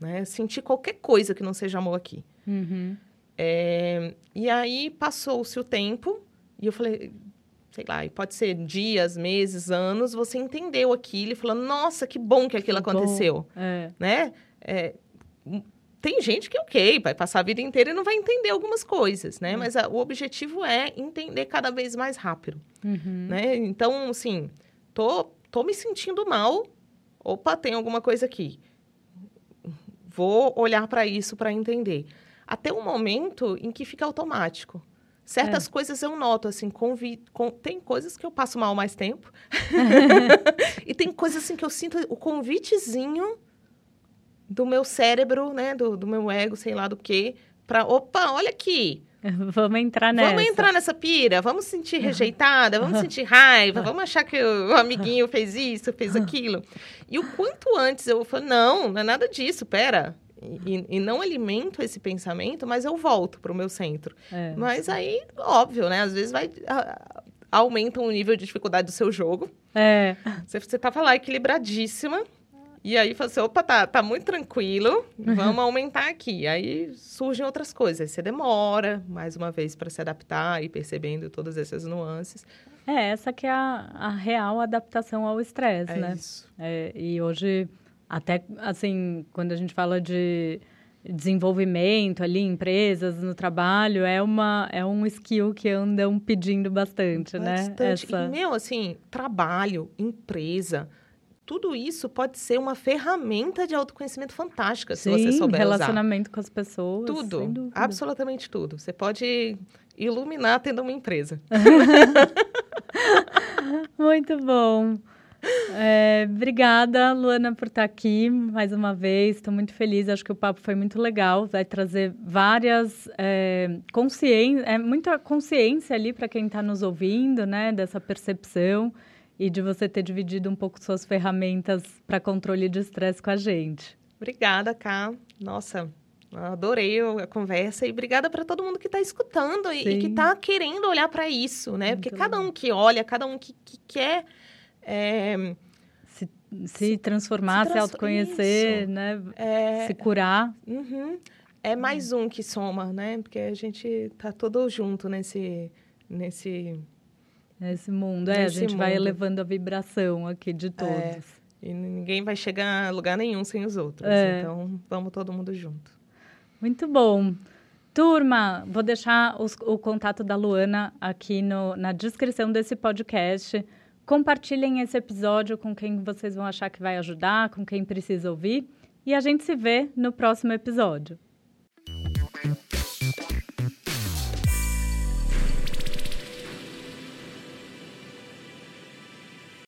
né? Sentir qualquer coisa que não seja amor aqui. Uhum. É, e aí passou-se o tempo e eu falei, sei lá, e pode ser dias, meses, anos, você entendeu aquilo e falou, nossa, que bom que aquilo que aconteceu, é. né? É, tem gente que, ok, vai passar a vida inteira e não vai entender algumas coisas, né? Uhum. Mas a, o objetivo é entender cada vez mais rápido, uhum. né? Então, assim, tô, tô me sentindo mal, opa, tem alguma coisa aqui. Vou olhar para isso para entender. Até o momento em que fica automático. Certas é. coisas eu noto, assim, convi... Com... tem coisas que eu passo mal mais tempo. e tem coisas, assim, que eu sinto o convitezinho do meu cérebro, né, do, do meu ego, sei lá do quê, para, opa, olha aqui. Vamos entrar nessa. Vamos entrar nessa pira, vamos sentir rejeitada, vamos sentir raiva, vamos achar que o amiguinho fez isso, fez aquilo. E o quanto antes eu falo, não, não é nada disso, pera. E, e, não alimento esse pensamento, mas eu volto para o meu centro. É. Mas aí, óbvio, né? Às vezes vai a, aumenta o nível de dificuldade do seu jogo. É. Você, você tava lá equilibradíssima. E aí você, assim, opa, tá, tá muito tranquilo, vamos aumentar aqui. Aí surgem outras coisas. Aí você demora, mais uma vez, para se adaptar e percebendo todas essas nuances. É, essa que é a, a real adaptação ao estresse, é né? Isso. É, e hoje até, assim, quando a gente fala de desenvolvimento ali, empresas, no trabalho, é, uma, é um skill que andam pedindo bastante, bastante. né? Essa... E, meu, assim, trabalho, empresa, tudo isso pode ser uma ferramenta de autoconhecimento fantástica, Sim, se você souber relacionamento usar. com as pessoas. Tudo, absolutamente tudo. Você pode iluminar tendo uma empresa. Muito bom. É, obrigada, Luana, por estar aqui mais uma vez. Estou muito feliz. Acho que o papo foi muito legal. Vai trazer várias é, consciência, é muita consciência ali para quem está nos ouvindo, né? Dessa percepção e de você ter dividido um pouco suas ferramentas para controle de estresse com a gente. Obrigada, Ká. Nossa, adorei a conversa e obrigada para todo mundo que está escutando e, e, que está querendo olhar para isso, né? Muito Porque cada um que olha, cada um que, que quer é, se, se, transformar, se, se autoconhecer, isso. né? É, se curar. Uhum. É mais um que soma, né? Porque a gente tá todo junto nesse... nesse Nesse mundo, é, a gente mundo. vai elevando a vibração aqui de é, todos. É, e ninguém vai chegar a lugar nenhum sem os outros. É. Então, vamos todo mundo junto. Muito bom. Turma, vou deixar os, o contato da Luana aqui no, na descrição desse podcast. Compartilhem esse episódio com quem vocês vão achar que vai ajudar, com quem precisa ouvir. E a gente se vê no próximo episódio.